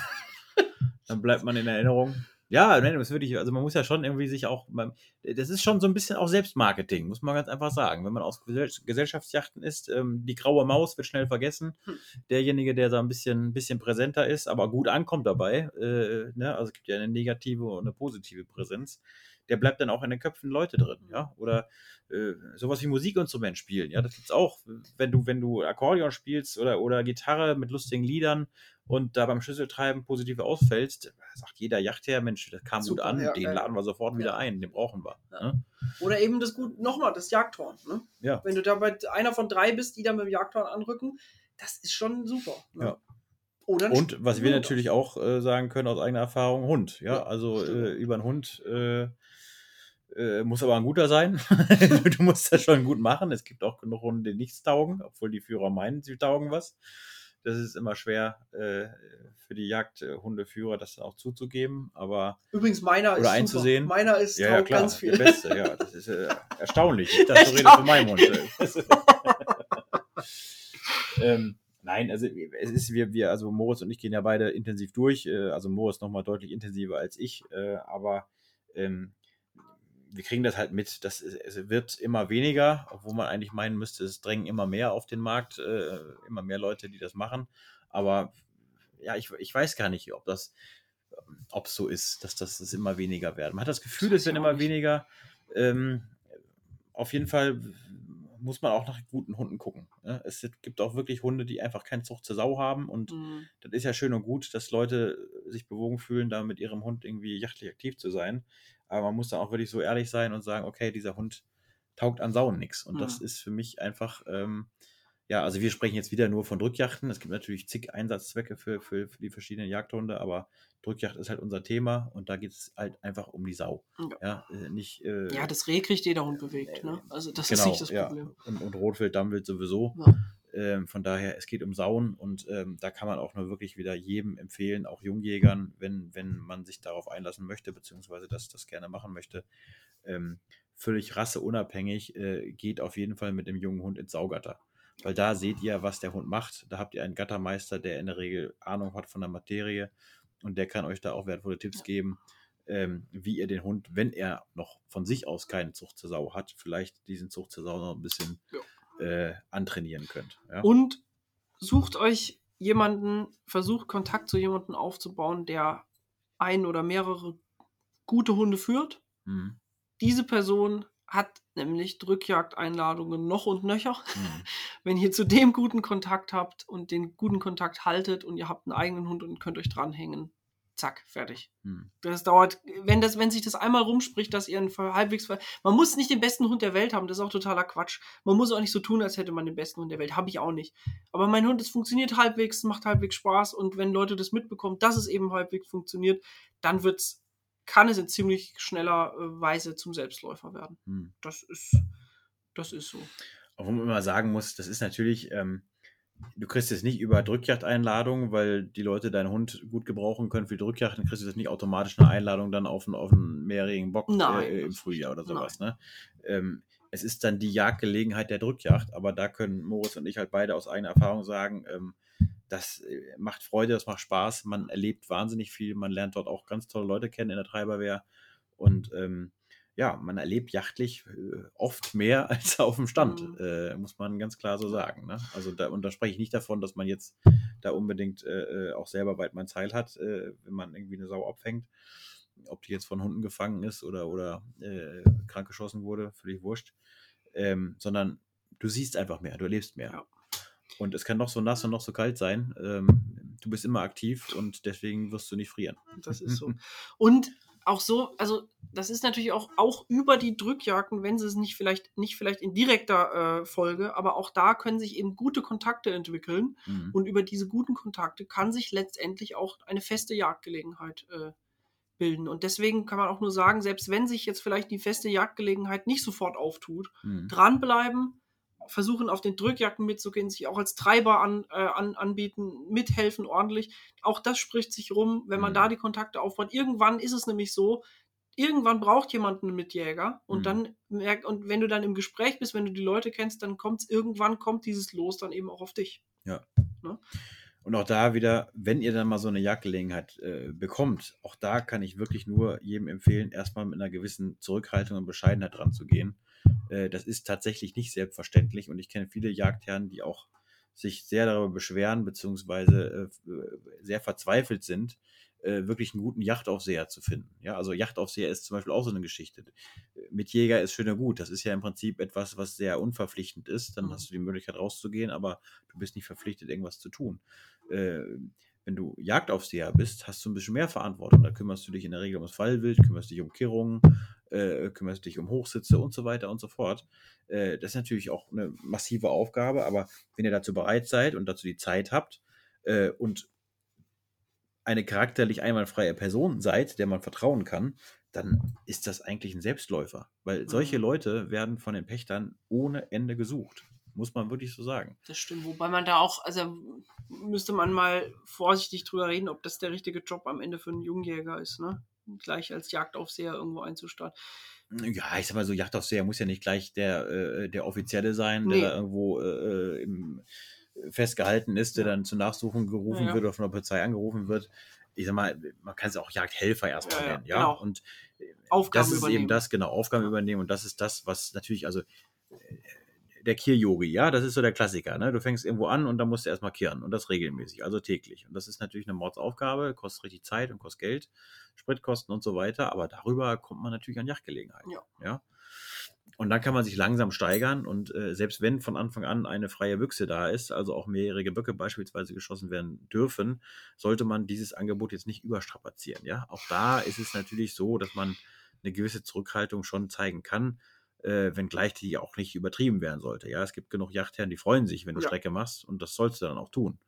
Dann bleibt man in Erinnerung. Ja, nein, das würde ich, also man muss ja schon irgendwie sich auch, man, das ist schon so ein bisschen auch Selbstmarketing, muss man ganz einfach sagen. Wenn man aus Gesell Gesellschaftsjachten ist, ähm, die graue Maus wird schnell vergessen. Hm. Derjenige, der da ein bisschen, bisschen präsenter ist, aber gut ankommt dabei, äh, ne? also es gibt ja eine negative und eine positive Präsenz, der bleibt dann auch in den Köpfen Leute drin, ja. Oder äh, sowas wie Musikinstrument spielen, ja, das gibt's auch. Wenn du, wenn du Akkordeon spielst oder, oder Gitarre mit lustigen Liedern und da beim Schlüsseltreiben positiv ausfällst, sagt jeder Yachtherr, Mensch, das kam Super, gut an, ja, den laden wir sofort wieder ein, den brauchen wir. Ne? Oder eben das gut, nochmal, das Jagdhorn. Ne? Ja. Wenn du dabei einer von drei bist, die da mit dem Jagdhorn anrücken, das ist schon super. Ne? Ja. Oder Und was wir natürlich auch äh, sagen können aus eigener Erfahrung, Hund. Ja, Ja, also äh, über einen Hund äh, äh, muss aber ein guter sein. du musst das schon gut machen. Es gibt auch genug Hunde, die nichts taugen, obwohl die Führer meinen, sie taugen was. Das ist immer schwer äh, für die Jagdhundeführer, das dann auch zuzugeben. Aber Übrigens, meiner Oder ist einzusehen. Super. Meiner ist ja, ja klar, ganz viel. der Beste. Ja, das ist äh, erstaunlich. Ich dachte, du redest von meinem Hund. ähm, nein, also es ist wir, wir, also Moritz und ich gehen ja beide intensiv durch. Äh, also Moritz nochmal deutlich intensiver als ich, äh, aber ähm, wir kriegen das halt mit. Das es wird immer weniger, obwohl man eigentlich meinen müsste, es drängen immer mehr auf den Markt, äh, immer mehr Leute, die das machen. Aber ja, ich, ich weiß gar nicht, ob das ob es so ist, dass das, das immer weniger werden. Man hat das Gefühl, es werden immer nicht. weniger. Ähm, auf jeden Fall muss man auch nach guten Hunden gucken. Ne? Es gibt auch wirklich Hunde, die einfach keinen Zucht zur Sau haben und Mhm. das ist ja schön und gut, dass Leute sich bewogen fühlen, da mit ihrem Hund irgendwie jachtlich aktiv zu sein. Aber man muss dann auch wirklich so ehrlich sein und sagen, okay, dieser Hund taugt an Sauen nichts. Und das Mhm. ist für mich einfach, ähm, ja, also wir sprechen jetzt wieder nur von Drückjachten. Es gibt natürlich zig Einsatzzwecke für, für, für die verschiedenen Jagdhunde, aber Drückjacht ist halt unser Thema und da geht es halt einfach um die Sau. Ja. Ja, äh, nicht. Äh, Ja, das Reh kriegt jeder Hund bewegt. Ne? Also das ist genau, nicht das ja. Problem. Und, und Rotwild, Dammwild sowieso. Ja. Ähm, von daher, es geht um Sauen und ähm, da kann man auch nur wirklich wieder jedem empfehlen, auch Jungjägern, wenn, wenn man sich darauf einlassen möchte, beziehungsweise das, das gerne machen möchte, ähm, völlig rasseunabhängig, äh, geht auf jeden Fall mit dem jungen Hund ins Saugatter. Weil da seht ihr, was der Hund macht. Da habt ihr einen Gattermeister, der in der Regel Ahnung hat von der Materie und der kann euch da auch wertvolle Tipps geben, ähm, wie ihr den Hund, wenn er noch von sich aus keinen Zucht zur Sau hat, vielleicht diesen Zucht zur Sau noch ein bisschen äh, antrainieren könnt. Ja? Und sucht euch jemanden, versucht Kontakt zu jemandem aufzubauen, der ein oder mehrere gute Hunde führt. Mhm. Diese Person hat nämlich Drückjagdeinladungen noch und nöcher. Mhm. Wenn ihr zu dem guten Kontakt habt und den guten Kontakt haltet und ihr habt einen eigenen Hund und könnt euch dranhängen, zack, fertig. Mhm. Das dauert, wenn, das, wenn sich das einmal rumspricht, dass ihr einen halbwegs. Man muss nicht den besten Hund der Welt haben, das ist auch totaler Quatsch. Man muss auch nicht so tun, als hätte man den besten Hund der Welt. Habe ich auch nicht. Aber mein Hund, es funktioniert halbwegs, macht halbwegs Spaß und wenn Leute das mitbekommen, dass es eben halbwegs funktioniert, dann wird's, kann es in ziemlich schneller äh, Weise zum Selbstläufer werden. Mhm. Das ist, das ist so. Obwohl man immer sagen muss, das ist natürlich, ähm, du kriegst es nicht über Drückjagdeinladungen, weil die Leute deinen Hund gut gebrauchen können für die Drückjagd, dann kriegst du das nicht automatisch eine Einladung dann auf einen, auf einen mehrjährigen Bock Nein. äh, im Frühjahr oder sowas. Ne? Ähm, es ist dann die Jagdgelegenheit der Drückjagd, aber da können Moritz und ich halt beide aus eigener Erfahrung sagen, ähm, das äh, macht Freude, das macht Spaß, man erlebt wahnsinnig viel, man lernt dort auch ganz tolle Leute kennen in der Treiberwehr und ähm, ja, man erlebt jachtlich äh, oft mehr als auf dem Stand, Mhm. äh, muss man ganz klar so sagen. Ne? Also da, und da spreche ich nicht davon, dass man jetzt da unbedingt äh, äh, auch selber weit mein Zeil hat, äh, wenn man irgendwie eine Sau abfängt. Ob die jetzt von Hunden gefangen ist oder, oder äh, krankgeschossen wurde, völlig wurscht. Ähm, sondern du siehst einfach mehr, du erlebst mehr. Ja. Und es kann noch so nass und noch so kalt sein. Ähm, du bist immer aktiv und deswegen wirst du nicht frieren. Das ist so. Und auch so, also das ist natürlich auch, auch über die Drückjagden, wenn sie es nicht vielleicht, nicht vielleicht in direkter äh, Folge, aber auch da können sich eben gute Kontakte entwickeln. Mhm. Und über diese guten Kontakte kann sich letztendlich auch eine feste Jagdgelegenheit äh, bilden. Und deswegen kann man auch nur sagen, selbst wenn sich jetzt vielleicht die feste Jagdgelegenheit nicht sofort auftut, Mhm. dranbleiben, versuchen auf den Drückjagden mitzugehen, sich auch als Treiber an, äh, an, anbieten, mithelfen ordentlich. Auch das spricht sich rum, wenn man Mhm. da die Kontakte aufbaut. Irgendwann ist es nämlich so, irgendwann braucht jemand einen Mitjäger und Mhm. dann merkt, und wenn du dann im Gespräch bist, wenn du die Leute kennst, dann kommt irgendwann kommt dieses Los dann eben auch auf dich. Und auch da wieder, wenn ihr dann mal so eine Jagdgelegenheit äh, bekommt, auch da kann ich wirklich nur jedem empfehlen, erstmal mit einer gewissen Zurückhaltung und Bescheidenheit dran zu gehen. Äh, das ist tatsächlich nicht selbstverständlich und ich kenne viele Jagdherren, die auch sich sehr darüber beschweren, beziehungsweise äh, sehr verzweifelt sind, äh, wirklich einen guten Yachtaufseher zu finden. Ja, also Yachtaufseher ist zum Beispiel auch so eine Geschichte. Mit Jäger ist schön und gut. Das ist ja im Prinzip etwas, was sehr unverpflichtend ist. Dann Mhm. hast du die Möglichkeit rauszugehen, aber du bist nicht verpflichtet, irgendwas zu tun. Äh, wenn du Jagdaufseher bist, hast du ein bisschen mehr Verantwortung. Da kümmerst du dich in der Regel ums Fallwild, kümmerst dich um Kirrungen, äh, kümmerst dich um Hochsitze und so weiter und so fort. Äh, das ist natürlich auch eine massive Aufgabe, aber wenn ihr dazu bereit seid und dazu die Zeit habt äh, und eine charakterlich einwandfreie Person seid, der man vertrauen kann, dann ist das eigentlich ein Selbstläufer. Weil solche Mhm. Leute werden von den Pächtern ohne Ende gesucht. Muss man wirklich so sagen. Das stimmt, wobei man da auch, also müsste man mal vorsichtig drüber reden, ob das der richtige Job am Ende für einen Jungjäger ist, ne? Gleich als Jagdaufseher irgendwo einzustarten. Ja, ich sag mal so, Jagdaufseher muss ja nicht gleich der, äh, der Offizielle sein, Nee. der da irgendwo äh, im, festgehalten ist, der Ja. dann zur Nachsuchung gerufen Ja, wird oder von der Polizei angerufen wird. Ich sag mal, man kann es auch Jagdhelfer erstmal Ja, ja, nennen, ja. genau. Und äh, Aufgaben das ist übernehmen. eben das, genau, Aufgaben übernehmen und das ist das, was natürlich, also äh, der Kiryogi, ja, das ist so der Klassiker, ne? Du fängst irgendwo an und dann musst du erstmal kehren und das regelmäßig, also täglich. Und das ist natürlich eine Mordsaufgabe, kostet richtig Zeit und kostet Geld, Spritkosten und so weiter, aber darüber kommt man natürlich an Jagdgelegenheiten. Ja. ja? Und dann kann man sich langsam steigern und äh, selbst wenn von Anfang an eine freie Büchse da ist, also auch mehrjährige Böcke beispielsweise geschossen werden dürfen, sollte man dieses Angebot jetzt nicht überstrapazieren. Ja, auch da ist es natürlich so, dass man eine gewisse Zurückhaltung schon zeigen kann, äh, wenngleich die auch nicht übertrieben werden sollte. Ja, es gibt genug Yachtherren, die freuen sich, wenn du Ja. Strecke machst und das sollst du dann auch tun.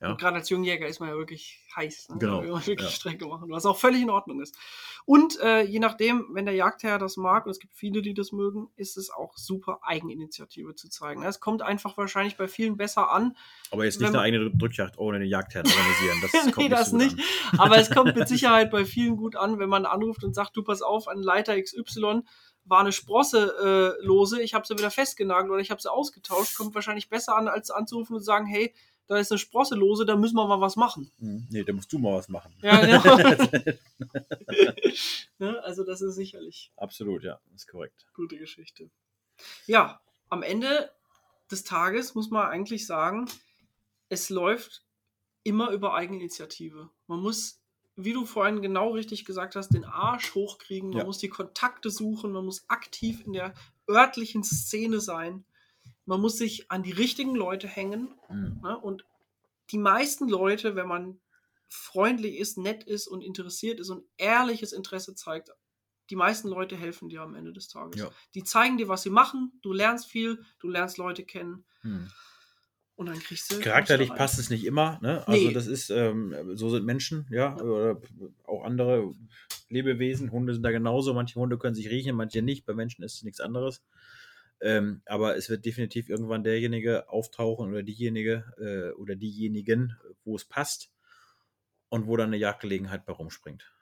Ja. Und gerade als Jungjäger ist man ja wirklich heiß. Ne? Genau, man wirklich ja. Strecke machen, was auch völlig in Ordnung ist. Und äh, je nachdem, wenn der Jagdherr das mag, und es gibt viele, die das mögen, ist es auch super, Eigeninitiative zu zeigen. Es kommt einfach wahrscheinlich bei vielen besser an. Aber jetzt nicht eine eigene Drückjagd ohne den Jagdherrn organisieren. Das kommt nee, nicht das nicht. an. Aber es kommt mit Sicherheit bei vielen gut an, wenn man anruft und sagt, du pass auf, an Leiter XY war eine Sprosse äh, lose, ich habe sie wieder festgenagelt oder ich habe sie ausgetauscht, kommt wahrscheinlich besser an, als anzurufen und zu sagen, hey, da ist eine Sprosse lose, da müssen wir mal was machen. Hm, Nee, da musst du mal was machen. Ja, genau. Also das ist sicherlich Absolut, ja, ist korrekt. gute Geschichte. Ja, am Ende des Tages muss man eigentlich sagen, es läuft immer über Eigeninitiative. Man muss, wie du vorhin genau richtig gesagt hast, den Arsch hochkriegen, man Ja. muss die Kontakte suchen, man muss aktiv in der örtlichen Szene sein, man muss sich an die richtigen Leute hängen Hm. Ne? Und die meisten Leute, wenn man freundlich ist, nett ist und interessiert ist und ehrliches Interesse zeigt, die meisten Leute helfen dir am Ende des Tages. Ja. Die zeigen dir, was sie machen, du lernst viel, du lernst Leute kennen Hm. und dann kriegst du. Charakterlich passt es nicht immer, ne? Also Nee. das ist, ähm, so sind Menschen, ja, oder auch andere Lebewesen. Hunde sind da genauso. Manche Hunde können sich riechen, manche nicht. Bei Menschen ist es nichts anderes. Ähm, aber es wird definitiv irgendwann derjenige auftauchen oder diejenige äh, oder diejenigen, wo es passt und wo dann eine Jagdgelegenheit bei rumspringt.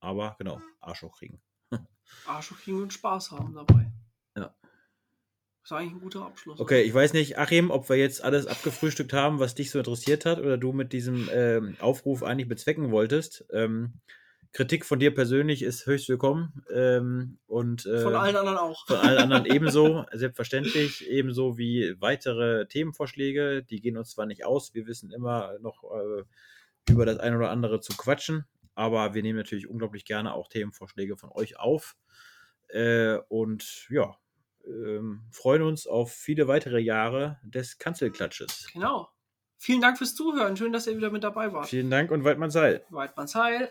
Aber genau, Arsch hochkriegen. Arsch hochkriegen und Spaß haben dabei. Ja. Das ist eigentlich ein guter Abschluss. Okay, ich weiß nicht, Achim, ob wir jetzt alles abgefrühstückt haben, was dich so interessiert hat oder du mit diesem ähm, Aufruf eigentlich bezwecken wolltest. Ähm, Kritik von dir persönlich ist höchst willkommen. Ähm, und, äh, Von allen anderen auch. Von allen anderen ebenso, selbstverständlich, ebenso wie weitere Themenvorschläge. Die gehen uns zwar nicht aus, wir wissen immer noch äh, über das eine oder andere zu quatschen, aber wir nehmen natürlich unglaublich gerne auch Themenvorschläge von euch auf. Äh, und ja, ähm, freuen uns auf viele weitere Jahre des Kanzelklatsches. Genau. Vielen Dank fürs Zuhören. Schön, dass ihr wieder mit dabei wart. Vielen Dank und Weidmanns Heil. Weidmanns Heil.